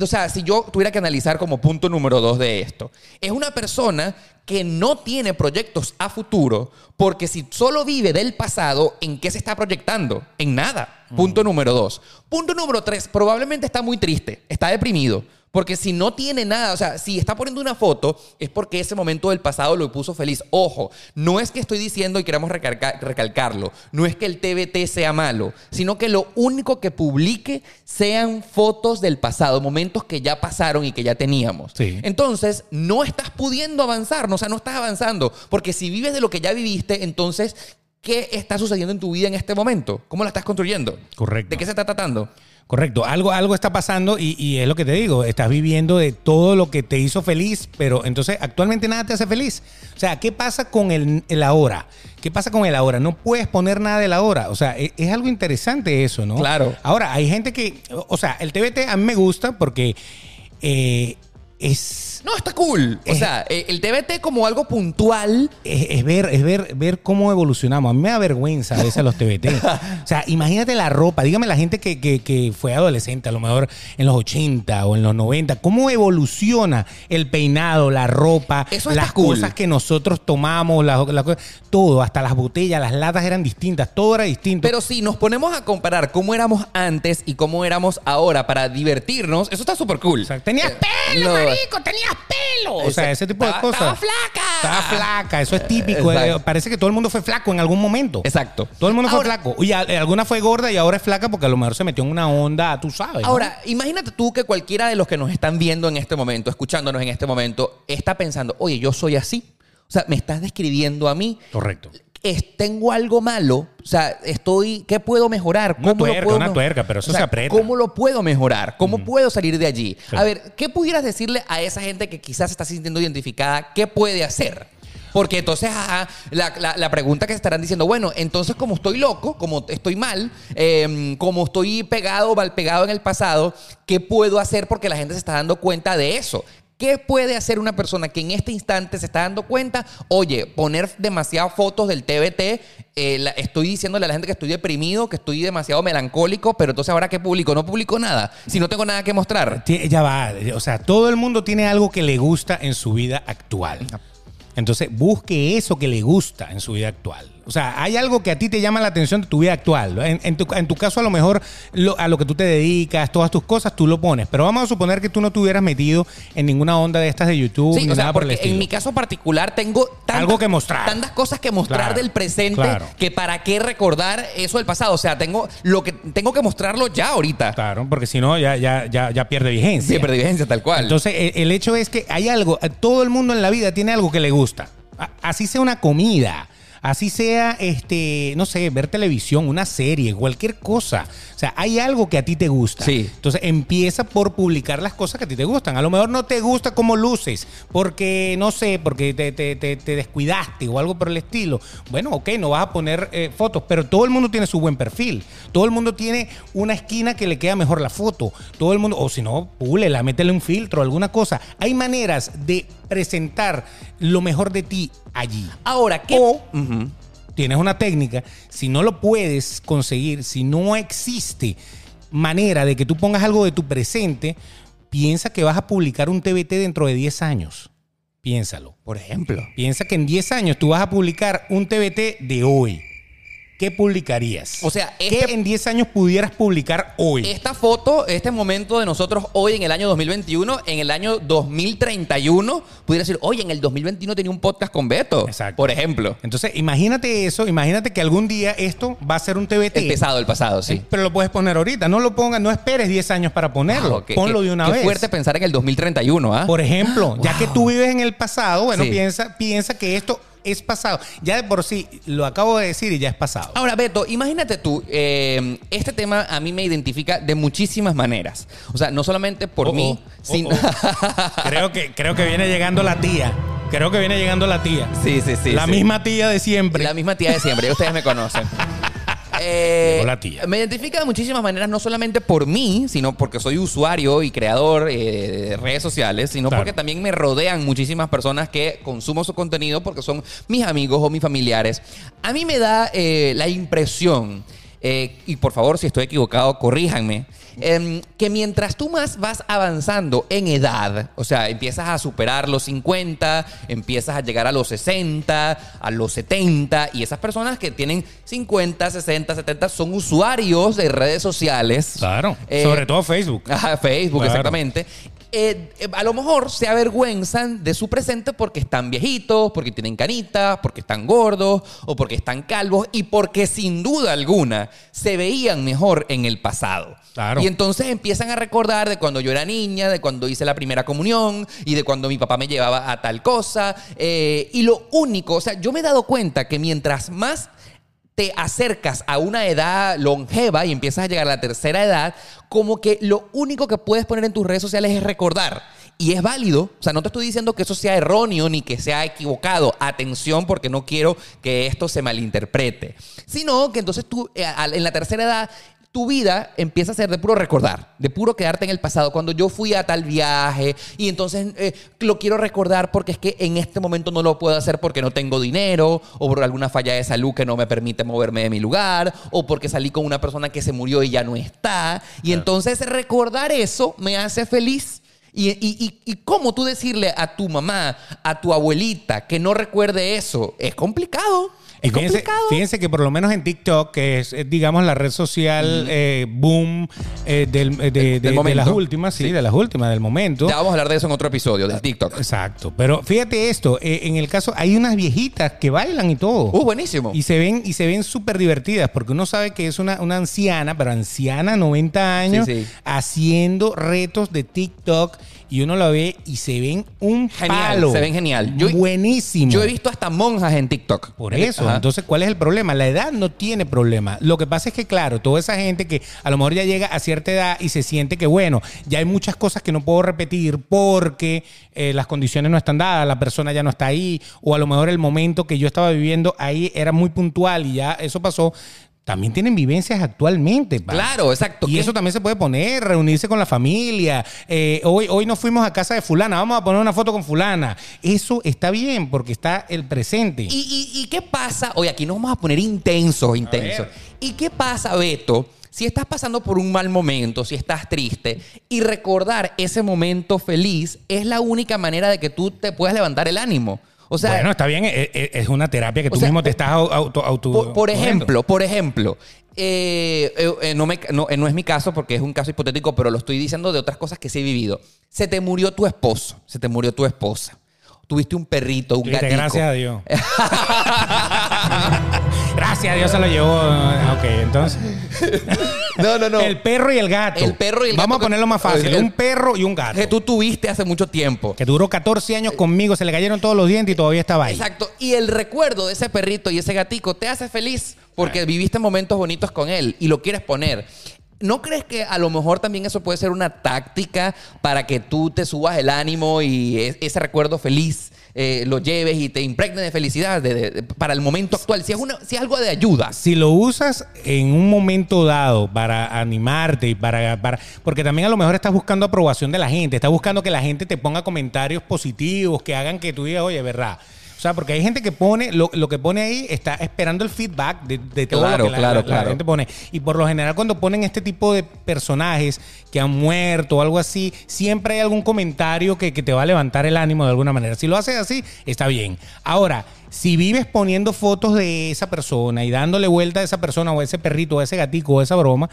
O sea, si yo tuviera que analizar como punto número dos de esto, es una persona que no tiene proyectos a futuro, porque si solo vive del pasado, ¿en qué se está proyectando? En nada. Punto número dos. Punto número tres, probablemente está muy triste, está deprimido. Porque si no tiene nada, o sea, si está poniendo una foto, es porque ese momento del pasado lo puso feliz. Ojo, no es que estoy diciendo y recalca- recalcarlo, no es que el TBT sea malo, sino que lo único que publique sean fotos del pasado, momentos que ya pasaron y que ya teníamos. Sí. Entonces, no estás pudiendo avanzar, no, o sea, no estás avanzando, porque si vives de lo que ya viviste, entonces, ¿qué está sucediendo en tu vida en este momento? ¿Cómo la estás construyendo? Correcto. ¿De qué se está tratando? Correcto, algo, algo está pasando y, y es lo que te digo, estás viviendo de todo lo que te hizo feliz, pero entonces actualmente nada te hace feliz. O sea, ¿qué pasa con el, el ahora? ¿Qué pasa con el ahora? No puedes poner nada del ahora. O sea, e- es, algo interesante eso, ¿no? Claro. Ahora, hay gente que, o sea, el TBT a mí me gusta porque eh, es... No, está cool. O sea, eh, el TBT como algo puntual. Es, es ver, es ver, ver cómo evolucionamos. A mí me da vergüenza a veces los TBT. O sea, imagínate la ropa. Dígame la gente que, que- que fue adolescente, a lo mejor en los 80 o en los 90. ¿Cómo evoluciona el peinado, la ropa, Eso está las cool. cosas que nosotros tomamos, las- las cosas- todo, hasta las botellas, las latas eran distintas, todo era distinto. Pero si nos ponemos a comparar cómo éramos antes y cómo éramos ahora para divertirnos, eso está súper cool. O sea, tenías Eh, pelo, no. marico, tenías pelo. O sea, Ese- tipo de cosas. estaba flaca. Estaba flaca, eso es típico. Exacto. eh, Parece que todo el mundo fue flaco en algún momento. Exacto. Todo el mundo Ahora- fue flaco. Y a- alguna fue gorda y ahora es flaca porque a lo mejor se metió en una onda, tú sabes. ¿no? Ahora, imagínate tú que cualquiera de los que nos están viendo en este momento, escuchándonos en este momento, está pensando, oye, yo soy así. O sea, me estás describiendo a mí. Correcto. Es- tengo algo malo, o sea, estoy, ¿qué puedo mejorar? Una lo tuerca, puedo una tuerca, pero eso O sea, se aprieta. ¿Cómo lo puedo mejorar? ¿Cómo puedo salir de allí? Sí. A ver, ¿qué pudieras decirle a esa gente que quizás se está sintiendo identificada? ¿Qué puede hacer? Porque entonces, ajá, la, la- la pregunta que se estarán diciendo, bueno, entonces como estoy loco, como estoy mal, eh, como estoy pegado, mal pegado en el pasado, ¿qué puedo hacer porque la gente se está dando cuenta de eso? ¿Qué puede hacer una persona que en este instante se está dando cuenta? Oye, poner demasiadas fotos del TBT, eh, la- estoy diciéndole a la gente que estoy deprimido, que estoy demasiado melancólico, pero entonces ahora ¿qué publico? No publico nada, si no tengo nada que mostrar. Ya va. O sea, todo el mundo tiene algo que le gusta en su vida actual. Entonces, busque eso que le gusta en su vida actual. O sea, hay algo que a ti te llama la atención de tu vida actual. En, en tu, en tu caso, a lo mejor lo- a lo que tú te dedicas, todas tus cosas, tú lo pones. Pero vamos a suponer que tú no te hubieras metido en ninguna onda de estas de YouTube Sí, ni o sea, nada por el estilo. en mi caso particular tengo tantas, Algo que mostrar. tantas cosas que mostrar Claro, del presente claro. que para qué recordar eso del pasado. O sea, tengo lo que tengo que mostrarlo ya ahorita. Claro, porque si no, ya, ya, ya, ya pierde vigencia. Sí, perdivencia tal cual. Entonces, el hecho es que hay algo, todo el mundo en la vida tiene algo que le gusta. Así sea una comida, así sea, este, no sé, ver televisión, una serie, cualquier cosa. O sea, hay algo que a ti te gusta. Sí. Entonces, empieza por publicar las cosas que a ti te gustan. A lo mejor no te gusta cómo luces, porque, no sé, porque te, te- te- te descuidaste o algo por el estilo. Bueno, ok, no vas a poner eh, fotos, pero todo el mundo tiene su buen perfil. Todo el mundo tiene una esquina que le queda mejor la foto. Todo el mundo, o si no, púlela, métele un filtro, alguna cosa. Hay maneras de presentar lo mejor de ti allí. ahora, ¿qué? O tienes una técnica, si no lo puedes conseguir, si no existe manera de que tú pongas algo de tu presente, piensa que vas a publicar un TBT dentro de 10 años. Piénsalo. Por ejemplo. Piensa que en 10 años tú vas a publicar un TBT de hoy. ¿Qué publicarías? O sea, ¿qué este- en 10 años pudieras publicar hoy? Esta foto, este momento de nosotros hoy en el año 2021, en el año 2031, pudiera decir, oye, en el 2021 tenía un podcast con Beto. Exacto. Por ejemplo. Entonces, imagínate eso, imagínate que algún día esto va a ser un TBT. El pesado, el pasado, sí. Pero lo puedes poner ahorita, no lo pongas, no esperes 10 años para ponerlo. Wow, qué- Ponlo qué- de una qué vez. fuerte pensar en el 2031, ¿ah? Por ejemplo, ya que tú vives en el pasado, bueno, Sí. piensa, piensa que esto es pasado. Ya de por sí, lo acabo de decir y ya es pasado. Ahora, Beto, imagínate tú, eh, este tema a mí me identifica de muchísimas maneras. O sea, no solamente por Oh, mí, oh, sino... oh, oh. creo, que, creo que viene llegando la tía. Creo que viene llegando la tía. sí, sí, sí. la sí. misma tía de siempre. La misma tía de siempre, ustedes me conocen. Eh, la tía. Me identifica de muchísimas maneras, no solamente por mí, sino porque soy usuario y creador eh, de redes sociales, sino Claro. porque también me rodean muchísimas personas que consumo su contenido porque son mis amigos o mis familiares. A mí me da eh, la impresión, eh, y por favor, si estoy equivocado, corríjanme, em, que mientras tú más vas avanzando en edad, o sea, empiezas a superar los 50, empiezas a llegar a los 60, a los 70, y esas personas que tienen 50, 60, 70 son usuarios de redes sociales. Claro. Eh, Sobre todo Facebook. Ajá, Facebook, Claro. exactamente. Eh, eh, a lo mejor se avergüenzan de su presente porque están viejitos, porque tienen canitas, porque están gordos o porque están calvos y porque sin duda alguna se veían mejor en el pasado. Claro. Y entonces empiezan a recordar de cuando yo era niña, de cuando hice la primera comunión y de cuando mi papá me llevaba a tal cosa. eh, y lo único, o sea, yo me he dado cuenta que mientras más te acercas a una edad longeva y empiezas a llegar a la tercera edad, como que lo único que puedes poner en tus redes sociales es recordar. Y es válido, o sea, no te estoy diciendo que eso sea erróneo ni que sea equivocado. Atención, porque no quiero que esto se malinterprete. Sino que entonces tú, eh, en la tercera edad, tu vida empieza a ser de puro recordar, de puro quedarte en el pasado. Cuando yo fui a tal viaje y entonces eh, lo quiero recordar porque es que en este momento no lo puedo hacer porque no tengo dinero o por alguna falla de salud que no me permite moverme de mi lugar o porque salí con una persona que se murió y ya no está. Y entonces recordar eso me hace feliz. Y, y, y, y cómo tú decirle a tu mamá, a tu abuelita que no recuerde eso, es complicado. Y fíjense, complicado. fíjense que por lo menos en TikTok, que es, eh, digamos, la red social eh, boom eh, del, de, de- de las últimas, sí, Sí. de las últimas, del momento. Ya vamos a hablar de eso en otro episodio, del TikTok. Exacto. Pero fíjate esto, eh, en el caso, hay unas viejitas que bailan y todo. Uh, buenísimo. Y se ven, y se ven súper divertidas, porque uno sabe que es una, una anciana, pero anciana, 90 años, Sí, sí. haciendo retos de TikTok, y uno la ve y se ven un Genial, palo. se ven genial. Yo- Buenísimo. Yo he visto hasta monjas en TikTok. Por eso, Ajá. entonces, ¿cuál es el problema? La edad no tiene problema. Lo que pasa es que, claro, toda esa gente que a lo mejor ya llega a cierta edad y se siente que, bueno, ya hay muchas cosas que no puedo repetir porque eh, las condiciones no están dadas, la persona ya no está ahí, o a lo mejor el momento que yo estaba viviendo ahí era muy puntual y ya eso pasó. También tienen vivencias actualmente. pa. Claro, exacto. Y ¿Qué- eso también se puede poner, reunirse con la familia. Eh, hoy, hoy nos fuimos a casa de fulana, vamos a poner una foto con fulana. Eso está bien porque está el presente. ¿Y, y, y qué pasa? Oye, aquí nos vamos a poner intensos, intensos. ¿Y qué pasa, Beto? Si estás pasando por un mal momento, si estás triste, y recordar ese momento feliz es la única manera de que tú te puedas levantar el ánimo. O sea, bueno, está bien, e- e- es, una terapia que tú sea, mismo te estás au- auto, auto- por, ejemplo, por ejemplo, eh, eh, eh, no, me- no, no es mi caso porque es un caso hipotético, pero lo estoy diciendo de otras cosas que sí he vivido. Se te murió tu esposo, se te murió tu esposa. Tuviste un perrito, un gatito. gracias a Dios. gracias a Dios se lo llevó. Ok, entonces. No, no, no. El perro y el gato. El perro y el Vamos gato a ponerlo más fácil. El- un perro y un gato. que tú tuviste hace mucho tiempo. Que duró 14 años conmigo, se le cayeron todos los dientes y todavía estaba ahí. Exacto. Y el recuerdo de ese perrito y ese gatico te hace feliz porque viviste momentos bonitos con él y lo quieres poner. ¿No crees que a lo mejor también eso puede ser una táctica para que tú te subas el ánimo y es- ese recuerdo feliz eh, lo lleves y te impregne de felicidad de- para el momento actual? Si es, una, si es algo de ayuda. Si lo usas en un momento dado para animarte y para, para- Porque también a lo mejor estás buscando aprobación de la gente, estás buscando que la gente te ponga comentarios positivos, que hagan que tú digas, oye, verdad. O sea, porque hay gente que pone, lo, lo que pone ahí está esperando el feedback de, de todo Claro, lo que la, claro, la- la claro. gente pone. Y por lo general cuando ponen este tipo de personajes que han muerto o algo así, siempre hay algún comentario que, que te va a levantar el ánimo de alguna manera. Si lo haces así, está bien. Ahora, si vives poniendo fotos de esa persona y dándole vuelta a esa persona o a ese perrito o a ese gatico o a esa broma,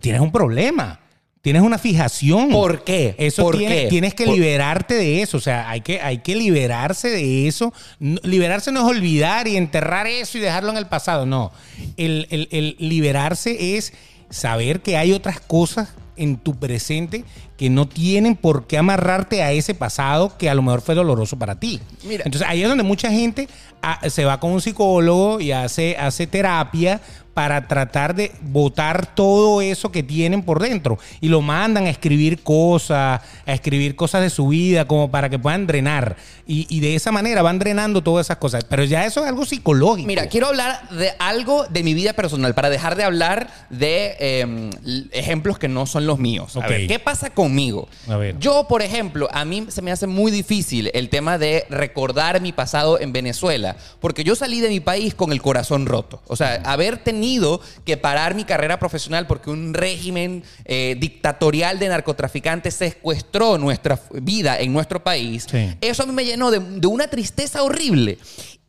tienes un problema. Tienes una fijación. ¿Por qué? Eso ¿Por qué? tienes que Por- liberarte de eso. O sea, hay que, hay que liberarse de eso. No- liberarse no es olvidar y enterrar eso y dejarlo en el pasado. No. El, el- el liberarse es saber que hay otras cosas en tu presente que no tienen por qué amarrarte a ese pasado que a lo mejor fue doloroso para ti. Mira. Entonces ahí es donde mucha gente ah, se va con un psicólogo y hace, hace terapia para tratar de botar todo eso que tienen por dentro y lo mandan a escribir cosas, a escribir cosas de su vida como para que puedan drenar y, y de esa manera van drenando todas esas cosas. Pero ya eso es algo psicológico. Mira, quiero hablar de algo de mi vida personal para dejar de hablar de eh, l- ejemplos que no son los míos. A Ok. ver, ¿qué pasa conmigo? A ver. Yo, por ejemplo, a mí se me hace muy difícil el tema de recordar mi pasado en Venezuela, porque yo salí de mi país con el corazón roto. O sea, haber tenido que parar mi carrera profesional porque un régimen eh, dictatorial de narcotraficantes secuestró nuestra vida en nuestro país, Sí. eso a mí me llenó de, de una tristeza horrible.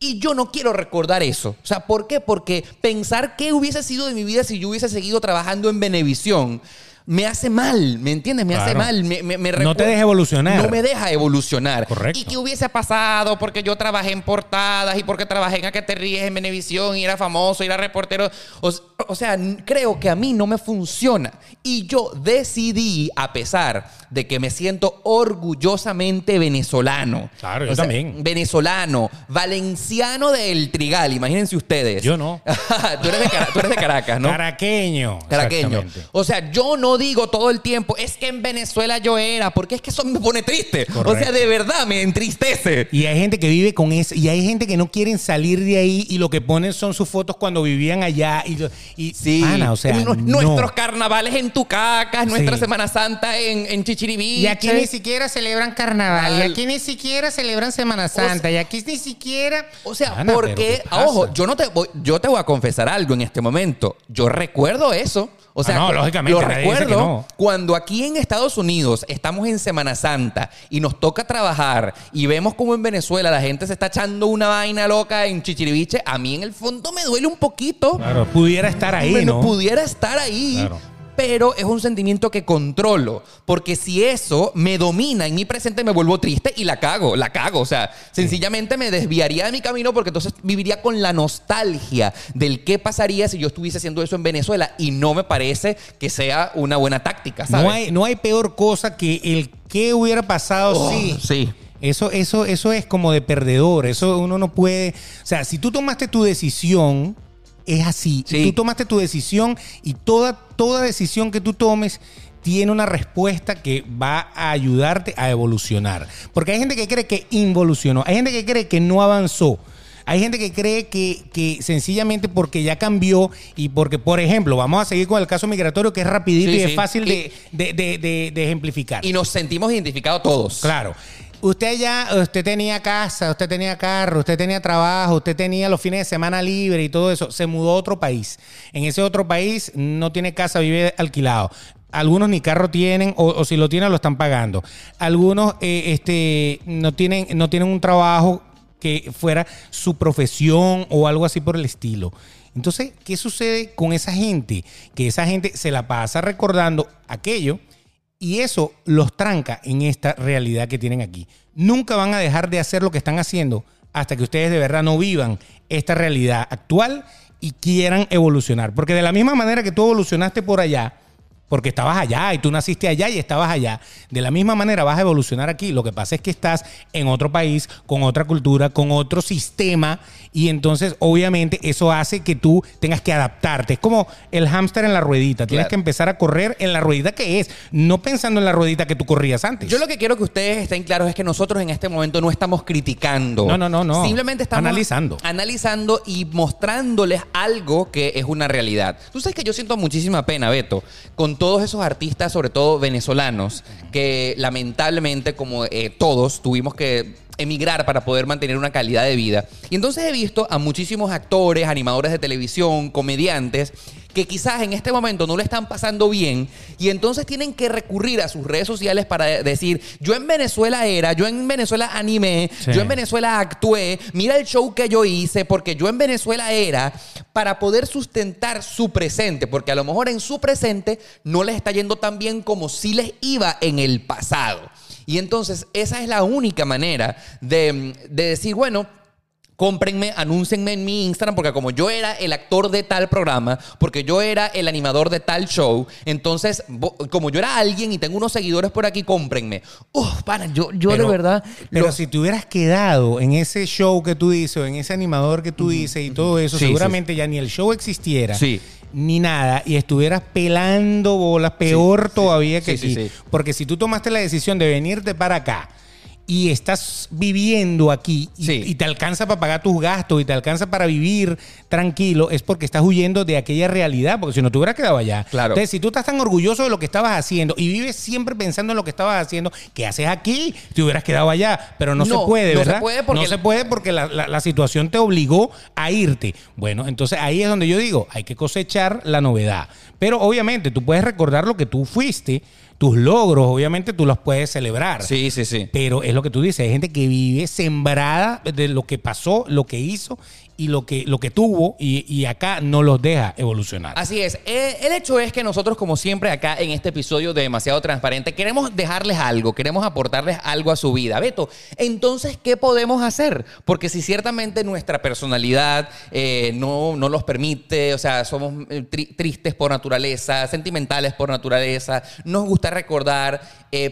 Y yo no quiero recordar eso. O sea, ¿por qué? Porque pensar qué hubiese sido de mi vida si yo hubiese seguido trabajando en Venevisión. Me hace mal, ¿me entiendes? Me hace mal. Me, me- me No te deja evolucionar. No me deja evolucionar. Correcto. ¿Y qué hubiese pasado? Porque yo trabajé en portadas y porque trabajé en A que te ríes en Venevisión y era famoso y era reportero. O, sea, creo que a mí no me funciona. Y yo decidí, a pesar de que me siento orgullosamente venezolano. Claro, yo O sea, también. Venezolano, valenciano del Trigal, imagínense ustedes. Yo no. tú, eres de tú eres de Caracas, ¿no? Caraqueño. Caraqueño. O sea, yo no digo todo el tiempo, es que en Venezuela yo era, porque es que eso me pone triste. O sea, de verdad me entristece. Y hay gente que vive con eso. Y hay gente que no quieren salir de ahí y lo que ponen son sus fotos cuando vivían allá. Y, y Sí, pana, o sea, Nu- no. nuestros carnavales en Tucacas, nuestra Sí. Semana Santa en, en Chichiribiche. Y aquí ni siquiera celebran carnaval, y aquí ni siquiera celebran Semana Santa, y aquí ni siquiera... O sea, porque, ojo, yo no te voy, yo te voy a confesar algo en este momento. Yo recuerdo eso. O sea, Ah, no, lógicamente, lo recuerdo no. cuando aquí en Estados Unidos estamos en Semana Santa y nos toca trabajar y vemos como en Venezuela la gente se está echando una vaina loca en Chichiribiche. A mí en el fondo me duele un poquito. Claro, pudiera estar ahí, Bueno, ¿no? pudiera estar ahí. Claro. Pero es un sentimiento que controlo. Porque si eso me domina en mi presente, me vuelvo triste y la cago, la cago. O sea, sencillamente me desviaría de mi camino porque entonces viviría con la nostalgia del qué pasaría si yo estuviese haciendo eso en Venezuela. Y no me parece que sea una buena táctica, ¿sabes? No hay, no hay peor cosa que el que hubiera pasado Oh, sí. sí. Eso, eso, eso es como de perdedor. Eso uno no puede. O sea, si tú tomaste tu decisión, es así. Sí. Tú tomaste tu decisión y toda, toda decisión que tú tomes tiene una respuesta que va a ayudarte a evolucionar. Porque hay gente que cree que involucionó. Hay gente que cree que no avanzó. Hay gente que cree que, que sencillamente porque ya cambió y porque, por ejemplo, vamos a seguir con el caso migratorio que es rapidito Sí, y es fácil Y- de, de- de- de- de ejemplificar. Y nos sentimos identificados todos. Claro. Usted ya, usted tenía casa, usted tenía carro, usted tenía trabajo, usted tenía los fines de semana libre y todo eso. Se mudó a otro país. En ese otro país no tiene casa, vive alquilado. Algunos ni carro tienen, o, o si lo tienen, lo están pagando. Algunos eh, este, no, tienen, no tienen un trabajo que fuera su profesión o algo así por el estilo. Entonces, ¿qué sucede con esa gente? Que esa gente se la pasa recordando aquello y eso los tranca en esta realidad que tienen aquí. Nunca van a dejar de hacer lo que están haciendo hasta que ustedes de verdad no vivan esta realidad actual y quieran evolucionar. Porque de la misma manera que tú evolucionaste por allá, porque estabas allá y tú naciste allá y estabas allá. De la misma manera vas a evolucionar aquí. Lo que pasa es que estás en otro país, con otra cultura, con otro sistema y entonces obviamente eso hace que tú tengas que adaptarte. Es como el hámster en la ruedita. Tienes Claro. que empezar a correr en la ruedita que es, no pensando en la ruedita que tú corrías antes. Yo lo que quiero que ustedes estén claros es que nosotros en este momento no estamos criticando. No, no, no, no. Simplemente estamos Analizando. Analizando y mostrándoles algo que es una realidad. Tú sabes que yo siento muchísima pena, Beto, con todos esos artistas, sobre todo venezolanos, que lamentablemente, como eh, todos, tuvimos que emigrar para poder mantener una calidad de vida. Y entonces he visto a muchísimos actores, animadores de televisión, comediantes, que quizás en este momento no le están pasando bien y entonces tienen que recurrir a sus redes sociales para decir, yo en Venezuela era, yo en Venezuela animé, Sí. yo en Venezuela actué, mira el show que yo hice, porque yo en Venezuela era, para poder sustentar su presente, porque a lo mejor en su presente no les está yendo tan bien como si les iba en el pasado. Y entonces esa es la única manera de, de decir, bueno, cómprenme, anúncienme en mi Instagram, porque como yo era el actor de tal programa, porque yo era el animador de tal show, entonces, como yo era alguien y tengo unos seguidores por aquí, cómprenme. Uf, pana, yo, yo Pero- de verdad... Pero lo- si te hubieras quedado en ese show que tú dices, o en ese animador que tú dices y todo eso, Sí, seguramente ya ni el show existiera. Sí. Ni nada, y estuvieras pelando bolas, peor todavía que Sí, sí, aquí. sí. Porque si tú tomaste la decisión de venirte para acá y estás viviendo aquí y, Sí. y te alcanza para pagar tus gastos y te alcanza para vivir tranquilo, es porque estás huyendo de aquella realidad, porque si no te hubieras quedado allá. Claro. Entonces, si tú estás tan orgulloso de lo que estabas haciendo y vives siempre pensando en lo que estabas haciendo, ¿qué haces aquí? Te hubieras quedado allá, pero no, No, se puede, no se ¿verdad? puede porque- no se puede porque la, la- la situación te obligó a irte. Bueno, entonces ahí es donde yo digo, hay que cosechar la novedad. Pero obviamente tú puedes recordar lo que tú fuiste, tus logros, obviamente tú los puedes celebrar. Sí, sí, sí. Pero es lo que tú dices, hay gente que vive sembrada de lo que pasó, lo que hizo, y lo que, lo que tuvo y, y acá no los deja evolucionar. Así es. Eh, El hecho es que nosotros, como siempre, acá en este episodio de Demasiado Transparente, queremos dejarles algo, queremos aportarles algo a su vida. Beto, entonces, ¿qué podemos hacer? Porque si ciertamente nuestra personalidad eh, no, no los permite, o sea, somos eh, tri- tristes por naturaleza, sentimentales por naturaleza, nos gusta recordar,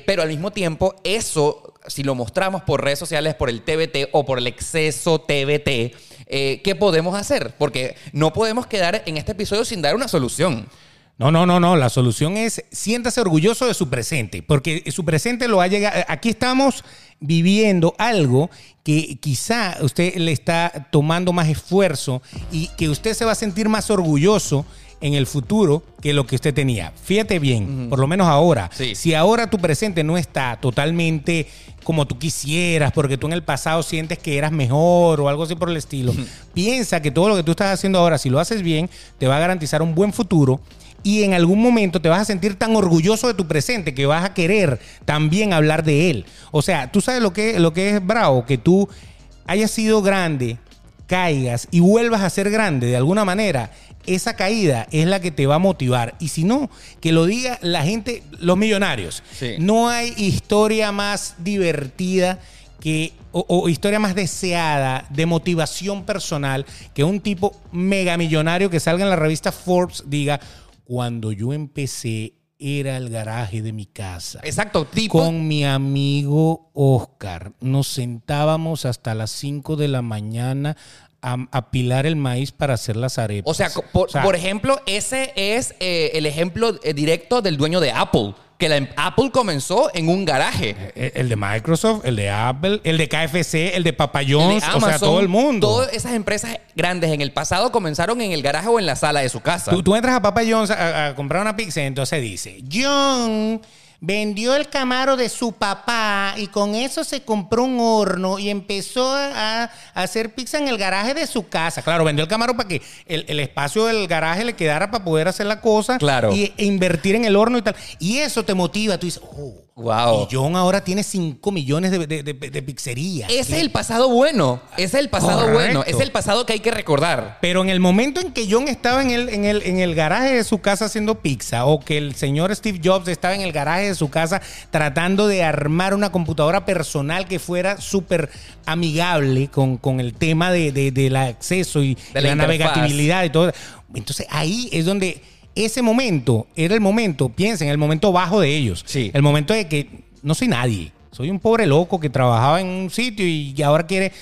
pero al mismo tiempo, eso, si lo mostramos por redes sociales, por el TBT o por el exceso TBT, eh, ¿qué podemos hacer? Porque no podemos quedar en este episodio sin dar una solución. No, no, no, no. La solución es siéntase orgulloso de su presente, porque su presente lo ha llegado. Aquí estamos viviendo algo que quizá usted le está tomando más esfuerzo y que usted se va a sentir más orgulloso en el futuro que lo que usted tenía. Fíjate bien, por lo menos ahora. Sí. Si ahora tu presente no está totalmente como tú quisieras, porque tú en el pasado sientes que eras mejor o algo así por el estilo, piensa que todo lo que tú estás haciendo ahora, si lo haces bien, te va a garantizar un buen futuro y en algún momento te vas a sentir tan orgulloso de tu presente que vas a querer también hablar de él. O sea, tú sabes lo que, lo que es bravo, que tú hayas sido grande, caigas y vuelvas a ser grande de alguna manera. Esa caída es la que te va a motivar. Y si no, que lo diga la gente, los millonarios. Sí. No hay historia más divertida que, o, o historia más deseada de motivación personal que un tipo megamillonario que salga en la revista Forbes diga, cuando yo empecé era el garaje de mi casa. Exacto, tipo. Con mi amigo Oscar nos sentábamos hasta las 5 de la mañana a, a pilar el maíz para hacer las arepas. O sea, por, O sea, por ejemplo, ese es eh, el ejemplo eh, directo del dueño de Apple. Que la, Apple comenzó en un garaje. el, el de Microsoft, el de Apple, el de KFC, el de Papa El de John's, o sea, todo el mundo. Todas esas empresas grandes en el pasado comenzaron en el garaje o en la sala de su casa. Tú, tú entras a Papa John's a, a comprar una pizza y entonces dice, John vendió el camaro de su papá y con eso se compró un horno y empezó a, a hacer pizza en el garaje de su casa. Claro, vendió el camaro para que el, el espacio del garaje le quedara para poder hacer la cosa Claro. y, e invertir en el horno y tal. Y eso te motiva. Tú dices, oh, Wow. y John ahora tiene 5 millones de, de, de- de pizzerías. Ese es el pasado bueno. Ese es el pasado Correcto. bueno. Es el pasado que hay que recordar. Pero en el momento en que John estaba en el, en, el, en el garaje de su casa haciendo pizza, o que el señor Steve Jobs estaba en el garaje de su casa tratando de armar una computadora personal que fuera súper amigable con, con el tema de, de- del acceso y De la la, navegabilidad y todo. Entonces ahí es donde ese momento era el momento, piensen, el momento bajo de ellos. Sí. El momento de que no soy nadie. Soy un pobre loco que trabajaba en un sitio y ahora quiere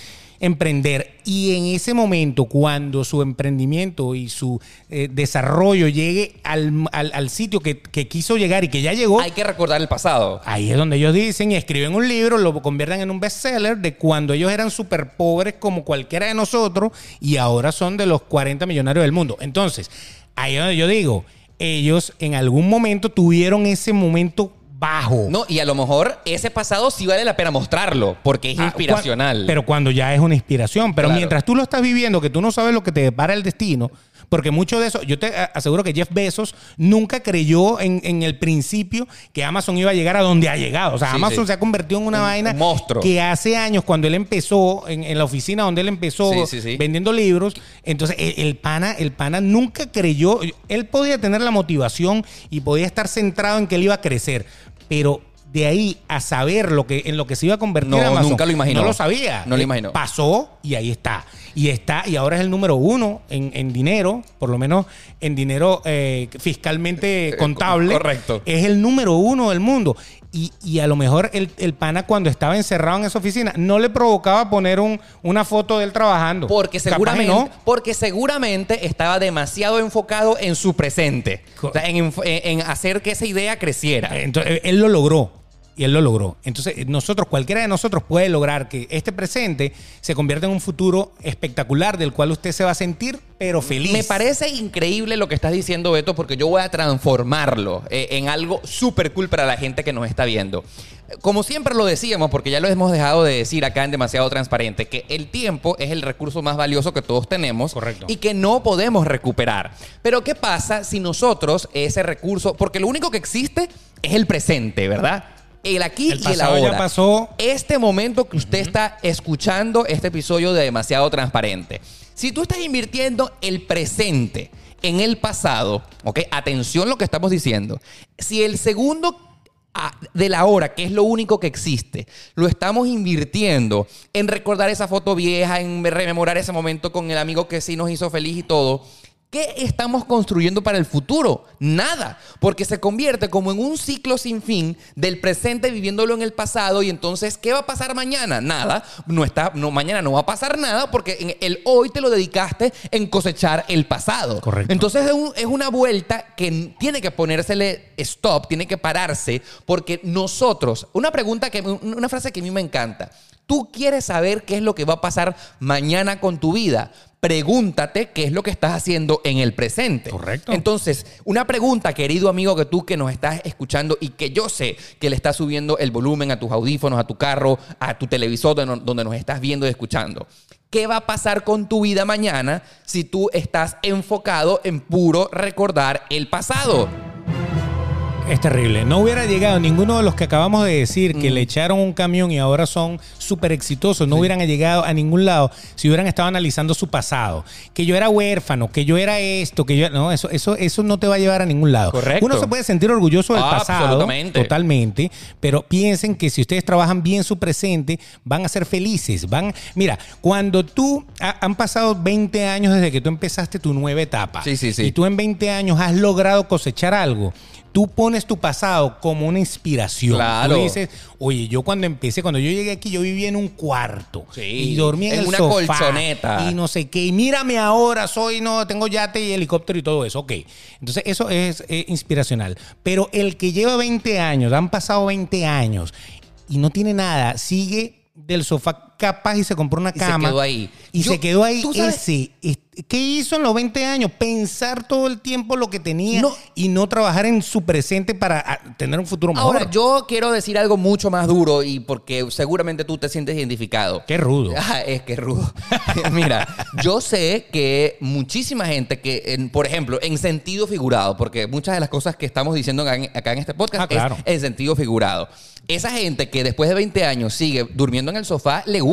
emprender. Y en ese momento, cuando su emprendimiento y su eh, desarrollo llegue al, al- al sitio que, que quiso llegar y que ya llegó, Hay que recordar el pasado. ahí es donde ellos dicen y escriben un libro, lo convierten en un bestseller de cuando ellos eran súper pobres como cualquiera de nosotros y ahora son de los 40 millonarios del mundo. Entonces, ahí es donde yo digo, ellos en algún momento tuvieron ese momento bajo. No, y a lo mejor ese pasado sí vale la pena mostrarlo, porque es Ah, inspiracional. cua- Pero cuando ya es una inspiración. Pero Claro. mientras tú lo estás viviendo, que tú no sabes lo que te depara el destino, porque mucho de eso, yo te aseguro que Jeff Bezos nunca creyó en, en el principio que Amazon iba a llegar a donde ha llegado. O sea, Sí, Amazon sí. se ha convertido en una Un- vaina un monstruo. que hace años, cuando él empezó, en, en la oficina donde él empezó sí. vendiendo libros, entonces el, el pana, el pana nunca creyó, él podía tener la motivación y podía estar centrado en que él iba a crecer, pero de ahí a saber lo que en lo que se iba a convertir No, Amazon, nunca lo imaginó. No lo sabía. No lo Eh, imaginó. Pasó y ahí está. Y está, y ahora es el número uno en, en dinero, por lo menos en dinero eh, fiscalmente contable. correcto. Es el número uno del mundo. Y, y a lo mejor el, el pana cuando estaba encerrado en esa oficina no le provocaba poner un, una foto de él trabajando. Porque seguramente, no. porque seguramente estaba demasiado enfocado en su presente. Co- O sea, en, enf- en- en hacer que esa idea creciera. Entonces, él lo logró. Y él lo logró. Entonces, nosotros, cualquiera de nosotros puede lograr que este presente se convierta en un futuro espectacular del cual usted se va a sentir, pero feliz. Me parece increíble lo que estás diciendo, Beto, porque yo voy a transformarlo eh, en algo súper cool para la gente que nos está viendo. Como siempre lo decíamos, porque ya lo hemos dejado de decir acá en Demasiado Transparente, que el tiempo es el recurso más valioso que todos tenemos Correcto. y que no podemos recuperar. Pero ¿qué pasa si nosotros ese recurso, porque lo único que existe es el presente, ¿verdad? El aquí El y el pasado ya ahora. pasó. Este momento que usted está escuchando este episodio de Demasiado Transparente. Si tú estás invirtiendo el presente en el pasado, ¿ok? Atención lo que estamos diciendo. Si el segundo a- de la hora, que es lo único que existe, lo estamos invirtiendo en recordar esa foto vieja, en rememorar ese momento con el amigo que sí nos hizo feliz y todo. ¿Qué estamos construyendo para el futuro? Nada, porque se convierte como en un ciclo sin fin del presente viviéndolo en el pasado y entonces ¿qué va a pasar mañana? Nada, no está no mañana no va a pasar nada porque en el hoy te lo dedicaste en cosechar el pasado. Correcto. Entonces es, un- es una vuelta que tiene que ponérsele stop, tiene que pararse, porque nosotros, una pregunta que, una frase que a mí me encanta. Tú quieres saber qué es lo que va a pasar mañana con tu vida. Pregúntate qué es lo que estás haciendo en el presente. Correcto. Entonces, una pregunta, querido amigo, que tú que nos estás escuchando y que yo sé que le estás subiendo el volumen a tus audífonos, a tu carro, a tu televisor donde, nos estás viendo y escuchando. ¿Qué va a pasar con tu vida mañana si tú estás enfocado en puro recordar el pasado? Es terrible. No hubiera llegado ninguno de los que acabamos de decir Mm. que le echaron un camión y ahora son súper exitosos. No hubieran llegado a ningún lado si hubieran estado analizando su pasado. Que yo era huérfano, que yo era esto, que yo. No, eso, eso, eso no te va a llevar a ningún lado. Correcto. Uno se puede sentir orgulloso del Ah, pasado. absolutamente. Totalmente. Pero piensen que si ustedes trabajan bien su presente, van a ser felices. Van. Mira, cuando tú. ha- han pasado 20 años desde que tú empezaste tu nueva etapa. Sí, sí, sí. Y tú en 20 años has logrado cosechar algo. Tú pones tu pasado como una inspiración. Claro. Tú dices, oye, yo cuando empecé, cuando yo llegué aquí, yo vivía en un cuarto. Sí. Y dormía en, En el una sofá, colchoneta. Y no sé qué. Y mírame ahora, soy, no, tengo yate y helicóptero y todo eso. Ok. Entonces, eso es eh, inspiracional. Pero el que lleva 20 años, han pasado 20 años y no tiene nada, sigue del sofá capaz y se compró una Y se cama. quedó ahí. Y Yo- se quedó ahí ese. es- ¿Qué hizo en los 20 años? Pensar todo el tiempo lo que tenía No. y no trabajar en su presente para ah, tener un futuro mejor. Ahora, yo quiero decir algo mucho más duro y porque seguramente tú te sientes identificado. Qué rudo. Ah, es que rudo. Mira, yo sé que muchísima gente que, en- por ejemplo, en sentido figurado, porque muchas de las cosas que estamos diciendo acá en, acá en este podcast Ah, claro. es en sentido figurado. Esa gente que después de 20 años sigue durmiendo en el sofá, le gusta.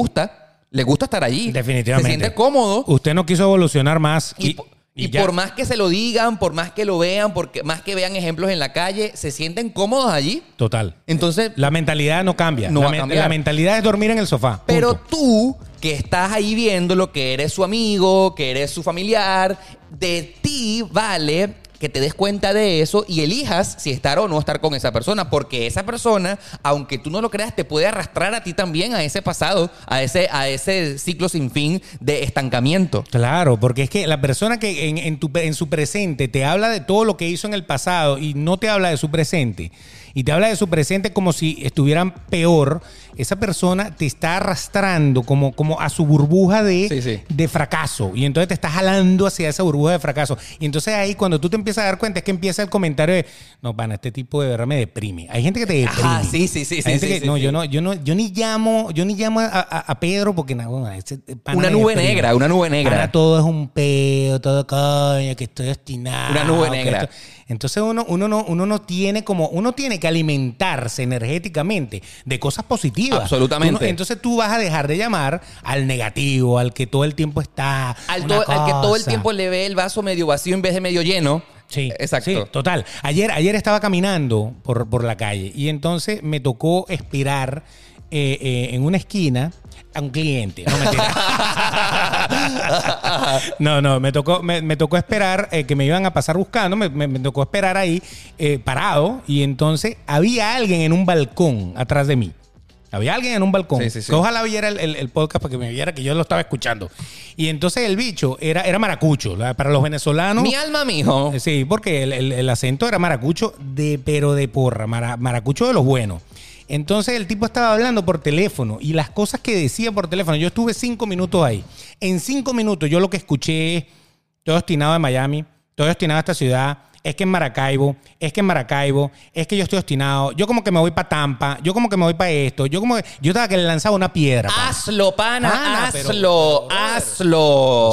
Le gusta estar allí. Definitivamente. Se siente cómodo. Usted no quiso evolucionar más. Y, Y, por más que se lo digan, por más que lo vean, porque más que vean ejemplos en la calle, se sienten cómodos allí. Total. Entonces, La mentalidad no cambia. No la, va a men- cambiar. la mentalidad es dormir en el sofá. Pero Punto. tú, que estás ahí viéndolo, que eres su amigo, que eres su familiar, de ti vale que te des cuenta de eso y elijas si estar o no estar con esa persona, porque esa persona, aunque tú no lo creas, te puede arrastrar a ti también a ese pasado, a ese, a ese ciclo sin fin de estancamiento. Claro, porque es que la persona que en, en tu- en su presente te habla de todo lo que hizo en el pasado y no te habla de su presente, y te habla de su presente como si estuvieran peor, esa persona te está arrastrando como, como a su burbuja de, Sí, sí. de fracaso. Y entonces te está jalando hacia esa burbuja de fracaso. Y entonces ahí cuando tú te empiezas a dar cuenta es que empieza el comentario de, no, pana, este tipo de verdad me deprime. Hay gente que te deprime. Ajá, sí, sí, sí, Hay sí, gente que- no, yo no, yo no, yo ni llamo, yo ni llamo a, a- a Pedro porque no, ese pana Una nube deprime. negra, una nube negra. Ahora todo es un peo, todo coño, que estoy obstinado. Una nube negra. esto- Entonces uno, uno, no, uno no tiene como, uno tiene que alimentarse energéticamente de cosas positivas. Absolutamente. Tú no- entonces tú vas a dejar de llamar al negativo, al que todo el tiempo está. Al, to- al que todo el tiempo le ve el vaso medio vacío en vez de medio lleno. Sí, exacto. sí, total. Ayer, ayer estaba caminando por, por la calle y entonces me tocó esperar eh, eh, en una esquina a un cliente. No, mentira. no, no, me tocó, me, me tocó esperar eh, que me iban a pasar buscando, me, me- me tocó esperar ahí eh, parado y entonces había alguien en un balcón atrás de mí. Había alguien en un balcón. Sí, sí, sí. Que ojalá viera el, el- el podcast para que me viera que yo lo estaba escuchando. Y entonces el bicho era, era maracucho. Para los venezolanos. Mi alma, mijo. Sí, porque el, el- el acento era maracucho, de, pero de porra, mara- maracucho de los buenos. Entonces el tipo estaba hablando por teléfono y las cosas que decía por teléfono, yo estuve cinco minutos ahí. En cinco minutos yo lo que escuché es, estoy obstinado de Miami, estoy obstinado de esta ciudad, es que en Maracaibo, es que en Maracaibo, es que yo estoy obstinado, yo como que me voy para Tampa, yo como que me voy para esto, yo como que, yo estaba que le lanzaba una piedra. Hazlo, pana, hazlo, pero, hazlo.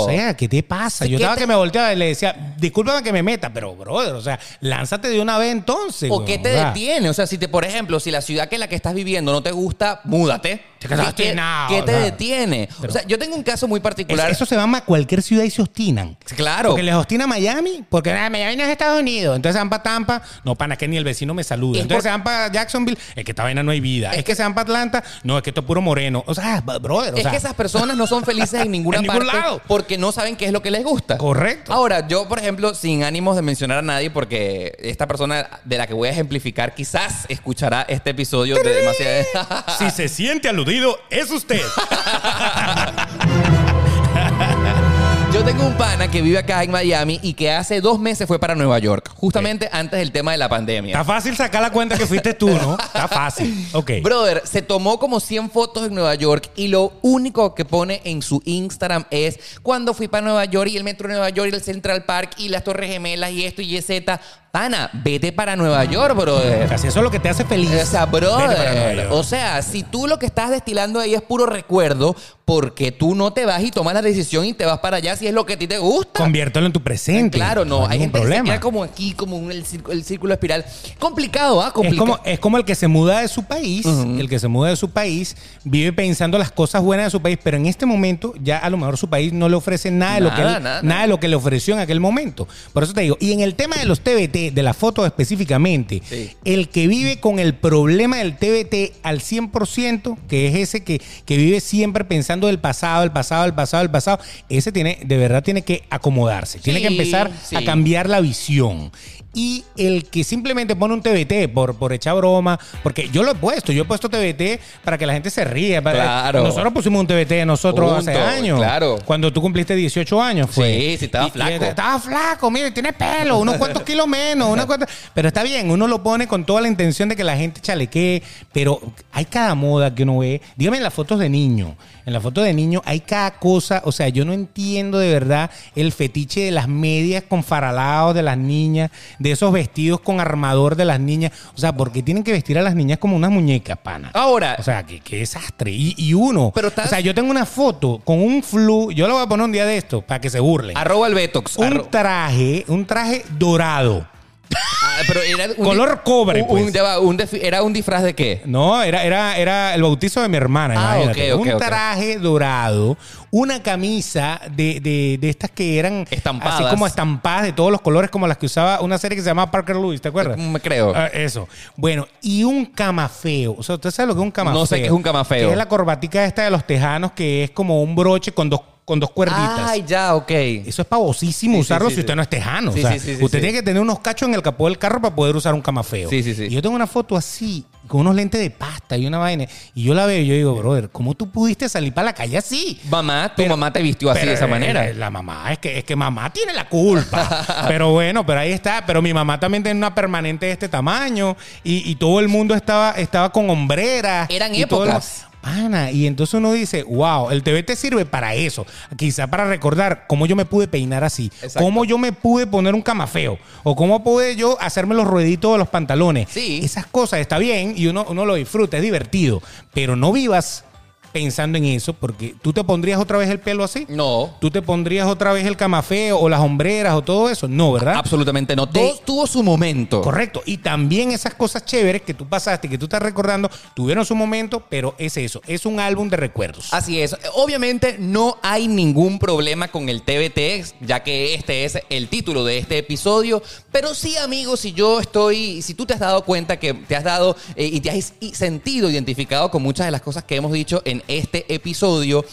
O sea, ¿qué te pasa? Yo ¿qué estaba te- que me volteaba y le decía, discúlpame que me meta, pero brother, o sea, lánzate de una vez entonces. ¿O qué te detiene? O sea, si te, por ejemplo, si la ciudad que en la que estás viviendo no te gusta, múdate. ¿Qué, te detiene? o sea, yo tengo un caso muy Es- particular. eso se van a cualquier ciudad y se obstinan. Claro. Porque les obstina Miami, porque ah, Miami no es Estados Unidos. Entonces se van para Tampa, no, pana, que ni el vecino me saluda. Es Entonces por- se van para Jacksonville, es que esta vaina no hay vida. Es, que se van para Atlanta, no, es que esto es puro moreno. O sea, brother, o es que esas personas no son felices en ninguna En ningún parte lado. porque no saben qué es lo que les gusta. Correcto. Ahora, yo, por ejemplo, sin ánimos de mencionar a nadie, porque esta persona de la que voy a ejemplificar quizás escuchará este episodio de demasiado. si se siente aludido, es usted. Yo tengo un pana que vive acá en Miami y que hace dos meses fue para Nueva York, justamente antes del tema de la pandemia. Está fácil sacar la cuenta que fuiste tú, ¿no? Está fácil. Ok. Brother, se tomó como 100 fotos en Nueva York y lo único que pone en su Instagram es cuando fui para Nueva York y el metro de Nueva York y el Central Park y las Torres Gemelas y esto y Z. Pana, vete para Nueva York, brother. Casi eso es lo que te hace feliz. O sea, brother. O sea, si tú lo que estás destilando ahí es puro recuerdo, porque tú no te vas y tomas la decisión y te vas para allá si es lo que a ti te gusta. Conviértelo en tu presente. Claro, no, hay gente que se problema. queda como aquí, como en el, círculo, el círculo espiral. Complicado, ¿ah? Es Complicado. como, es como el que se muda de su país, el que se muda de su país, vive pensando las cosas buenas de su país, pero en este momento ya a lo mejor su país no le ofrece nada, de, lo que Nada, él- nada, nada nada. de lo que le ofreció en aquel momento. Por eso te digo, y en el tema de los TBT, de las fotos específicamente, Sí. el que vive con el problema del TBT al 100%, que es ese que, que vive siempre pensando del pasado, el pasado, el pasado, el pasado, ese tiene, de verdad tiene que acomodarse, tiene que empezar sí. a cambiar la visión. Y el que simplemente pone un TBT por, por echar broma, porque yo lo he puesto, yo he puesto TBT para que la gente se para- Claro. Nosotros pusimos un TBT nosotros Punto, hace años. claro. Cuando tú cumpliste 18 años fue. Sí, sí, estaba Y- y flaco. estaba flaco, mire, tiene pelo, unos cuantos kilos menos, unos cuantos- Pero está bien, uno lo pone con toda la intención de que la gente chalequee, pero hay cada moda que uno ve. Dígame las fotos de niño. En las fotos de niño hay cada cosa, o sea, yo no entiendo de verdad el fetiche de las medias con faralados de las niñas, de esos vestidos con armador de las niñas. O sea, porque tienen que vestir a las niñas como unas muñecas, pana. Ahora, O sea, qué, qué desastre. Y, y uno. Pero estás- O sea, yo tengo una foto con un flu. Yo lo voy a poner un día de esto para que se burlen. arroba el Betox. Un arro- traje, un traje dorado. Ah, pero era un Color cobre, un- pues. un- ya va, un defi- ¿Era un disfraz de qué? No, era, era, era el bautizo de mi hermana. Ah, imagínate. ok, ok, un ok. traje dorado, una camisa de, de, de estas que eran Estampadas. así como estampadas de todos los colores, como las que usaba una serie que se llamaba Parker Lewis, ¿te acuerdas? Me creo. Ah, eso. Bueno, y un camafeo. O sea, ¿usted sabe lo que es un camafeo? No sé qué es un camafeo. Que es la corbatica esta de los tejanos, que es como un broche con dos, con dos cuerditas. Ay, ya, ok. Eso es pavosísimo Sí, usarlo sí, si sí. usted no es tejano. Sí, o sea, sí, sí, sí, usted sí. tiene que tener unos cachos en el capó del carro para poder usar un camafeo. Sí, sí, sí. Y yo tengo una foto así, con unos lentes de pasta y una vaina. Y yo la veo y yo digo, brother, ¿cómo tú pudiste salir para la calle así? Mamá, tu mamá te vistió así Pero, de esa eh, manera. La mamá, es que, es que mamá tiene la culpa. pero bueno, pero ahí está. Pero mi mamá también tiene una permanente de este tamaño. Y, y todo el mundo estaba, estaba con hombreras. Eran épocas. Pana, y entonces uno dice, wow, el TBT sirve para eso. Quizá para recordar cómo yo me pude peinar así. Exacto. Cómo yo me pude poner un camafeo. O cómo pude yo hacerme los rueditos de los pantalones. Sí. Esas cosas está bien y uno, uno lo disfruta, es divertido. Pero no vivas pensando en eso porque tú te pondrías otra vez el pelo así. No. ¿Tú te pondrías otra vez el camafeo o las hombreras o todo eso? No, ¿verdad? Absolutamente no. Todo tuvo su momento. Correcto. Y también esas cosas chéveres que tú pasaste, que tú estás recordando, tuvieron su momento, pero es eso, es un álbum de recuerdos. Así es. Obviamente no hay ningún problema con el TBT, ya que este es el título de este episodio. Pero sí, amigos, si yo estoy, si tú te has dado cuenta que te has dado eh, y te has sentido identificado con muchas de las cosas que hemos dicho en este episodio.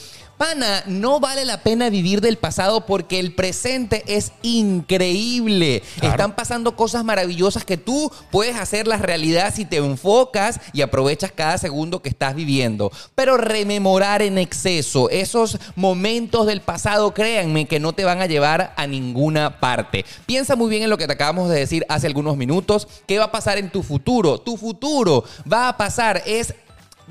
Pana, no vale la pena vivir del pasado porque el presente es increíble. Claro. Están pasando cosas maravillosas que tú puedes hacerlas realidad si te enfocas y aprovechas cada segundo que estás viviendo. Pero rememorar en exceso esos momentos del pasado, créanme que no te van a llevar a ninguna parte. Piensa muy bien en lo que te acabamos de decir hace algunos minutos. ¿Qué va a pasar en tu futuro? Tu futuro va a pasar es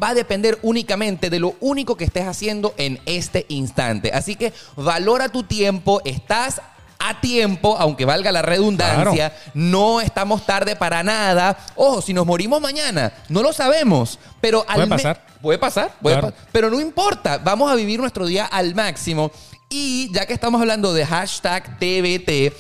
va a depender únicamente de lo único que estés haciendo en este instante. Así que valora tu tiempo, estás a tiempo, aunque valga la redundancia, no estamos tarde para nada. Ojo, si nos morimos mañana, no lo sabemos, pero al Puede pasar. Puede pasar, puede Claro. pa- pero no importa, vamos a vivir nuestro día al máximo. Y ya que estamos hablando de hashtag TBT,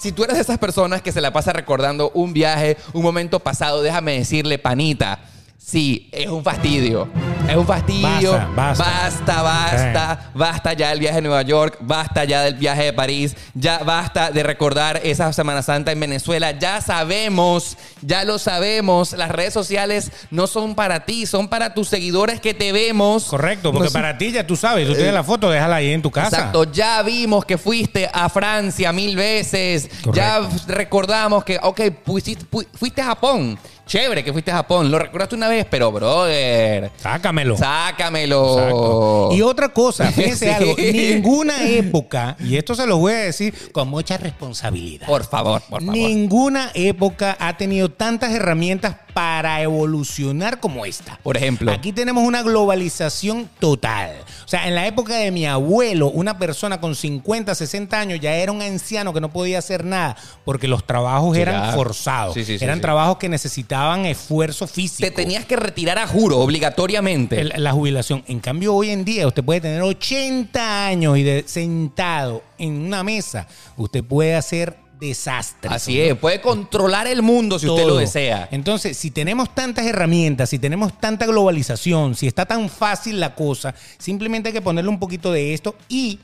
si tú eres de esas personas que se la pasa recordando un viaje, un momento pasado, déjame decirle, panita, Sí, es un fastidio. Es un fastidio. Basta, basta. basta, basta, basta ya del viaje a Nueva York, basta ya del viaje de París, ya basta de recordar esa Semana Santa en Venezuela. Ya sabemos, ya lo sabemos, las redes sociales no son para ti, son para tus seguidores que te vemos. Correcto, porque No para ti ya tú sabes, tú tienes la foto, déjala ahí en tu casa. Exacto, ya vimos que fuiste a Francia mil veces. Correcto. Ya recordamos que, ok, fuiste, fu- fuiste a Japón. Chévere que fuiste a Japón. Lo recordaste una vez, pero brother, Sácamelo. sácamelo. Exacto. Y otra cosa, fíjense Sí. algo, ninguna época, y esto se lo voy a decir con mucha responsabilidad. Por favor, por favor. Ninguna época ha tenido tantas herramientas para evolucionar como esta. Por ejemplo. Aquí tenemos una globalización total. O sea, en la época de mi abuelo, una persona con 50, 60 años ya era un anciano que no podía hacer nada porque los trabajos Sí, eran forzados. Sí, sí, sí, eran trabajos que necesitaban esfuerzo físico. Te tenías que retirar a juro, obligatoriamente. El- la jubilación. En cambio, hoy en día usted puede tener 80 años y de- sentado en una mesa, usted puede hacer desastres. Así es, puede controlar el mundo si usted lo desea. Entonces, si tenemos tantas herramientas, si tenemos tanta globalización, si está tan fácil la cosa, simplemente hay que ponerle un poquito de esto y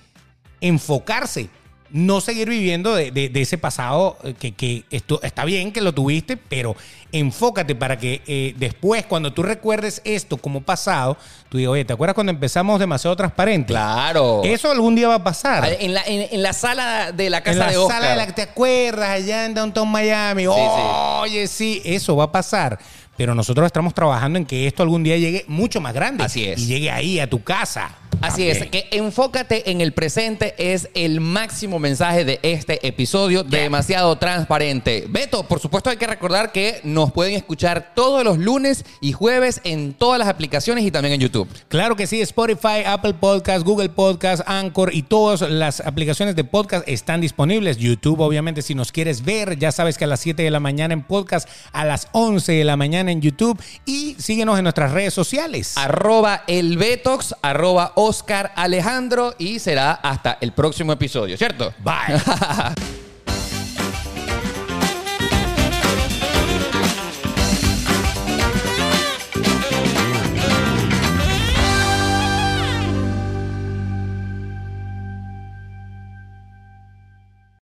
enfocarse. No seguir viviendo de, de- de ese pasado eh, que, que esto está bien que lo tuviste, pero enfócate para que eh, después, cuando tú recuerdes esto como pasado, tú digas, oye, ¿te acuerdas cuando empezamos demasiado transparente? Claro. Eso algún día va a pasar. En la, en, en la sala de la casa en la de Oscar. sala de la que te acuerdas allá en Downtown Miami. Oye, sí, eso va a pasar. Pero nosotros estamos trabajando en que esto algún día llegue mucho más grande. Así es. Y llegue ahí, a tu casa. Así es, que enfócate en el presente es el máximo mensaje de este episodio de demasiado transparente. Beto, por supuesto hay que recordar que nos pueden escuchar todos los lunes y jueves en todas las aplicaciones y también en YouTube. Claro que sí, Spotify, Apple Podcast, Google Podcast, Anchor y todas las aplicaciones de podcast están disponibles. YouTube, obviamente, si nos quieres ver, ya sabes que a las 7 de la mañana en podcast, a las 11 de la mañana en YouTube y síguenos en nuestras redes sociales. Arroba el Betox, arroba Oscar Alejandro y será hasta el próximo episodio, ¿cierto? Bye.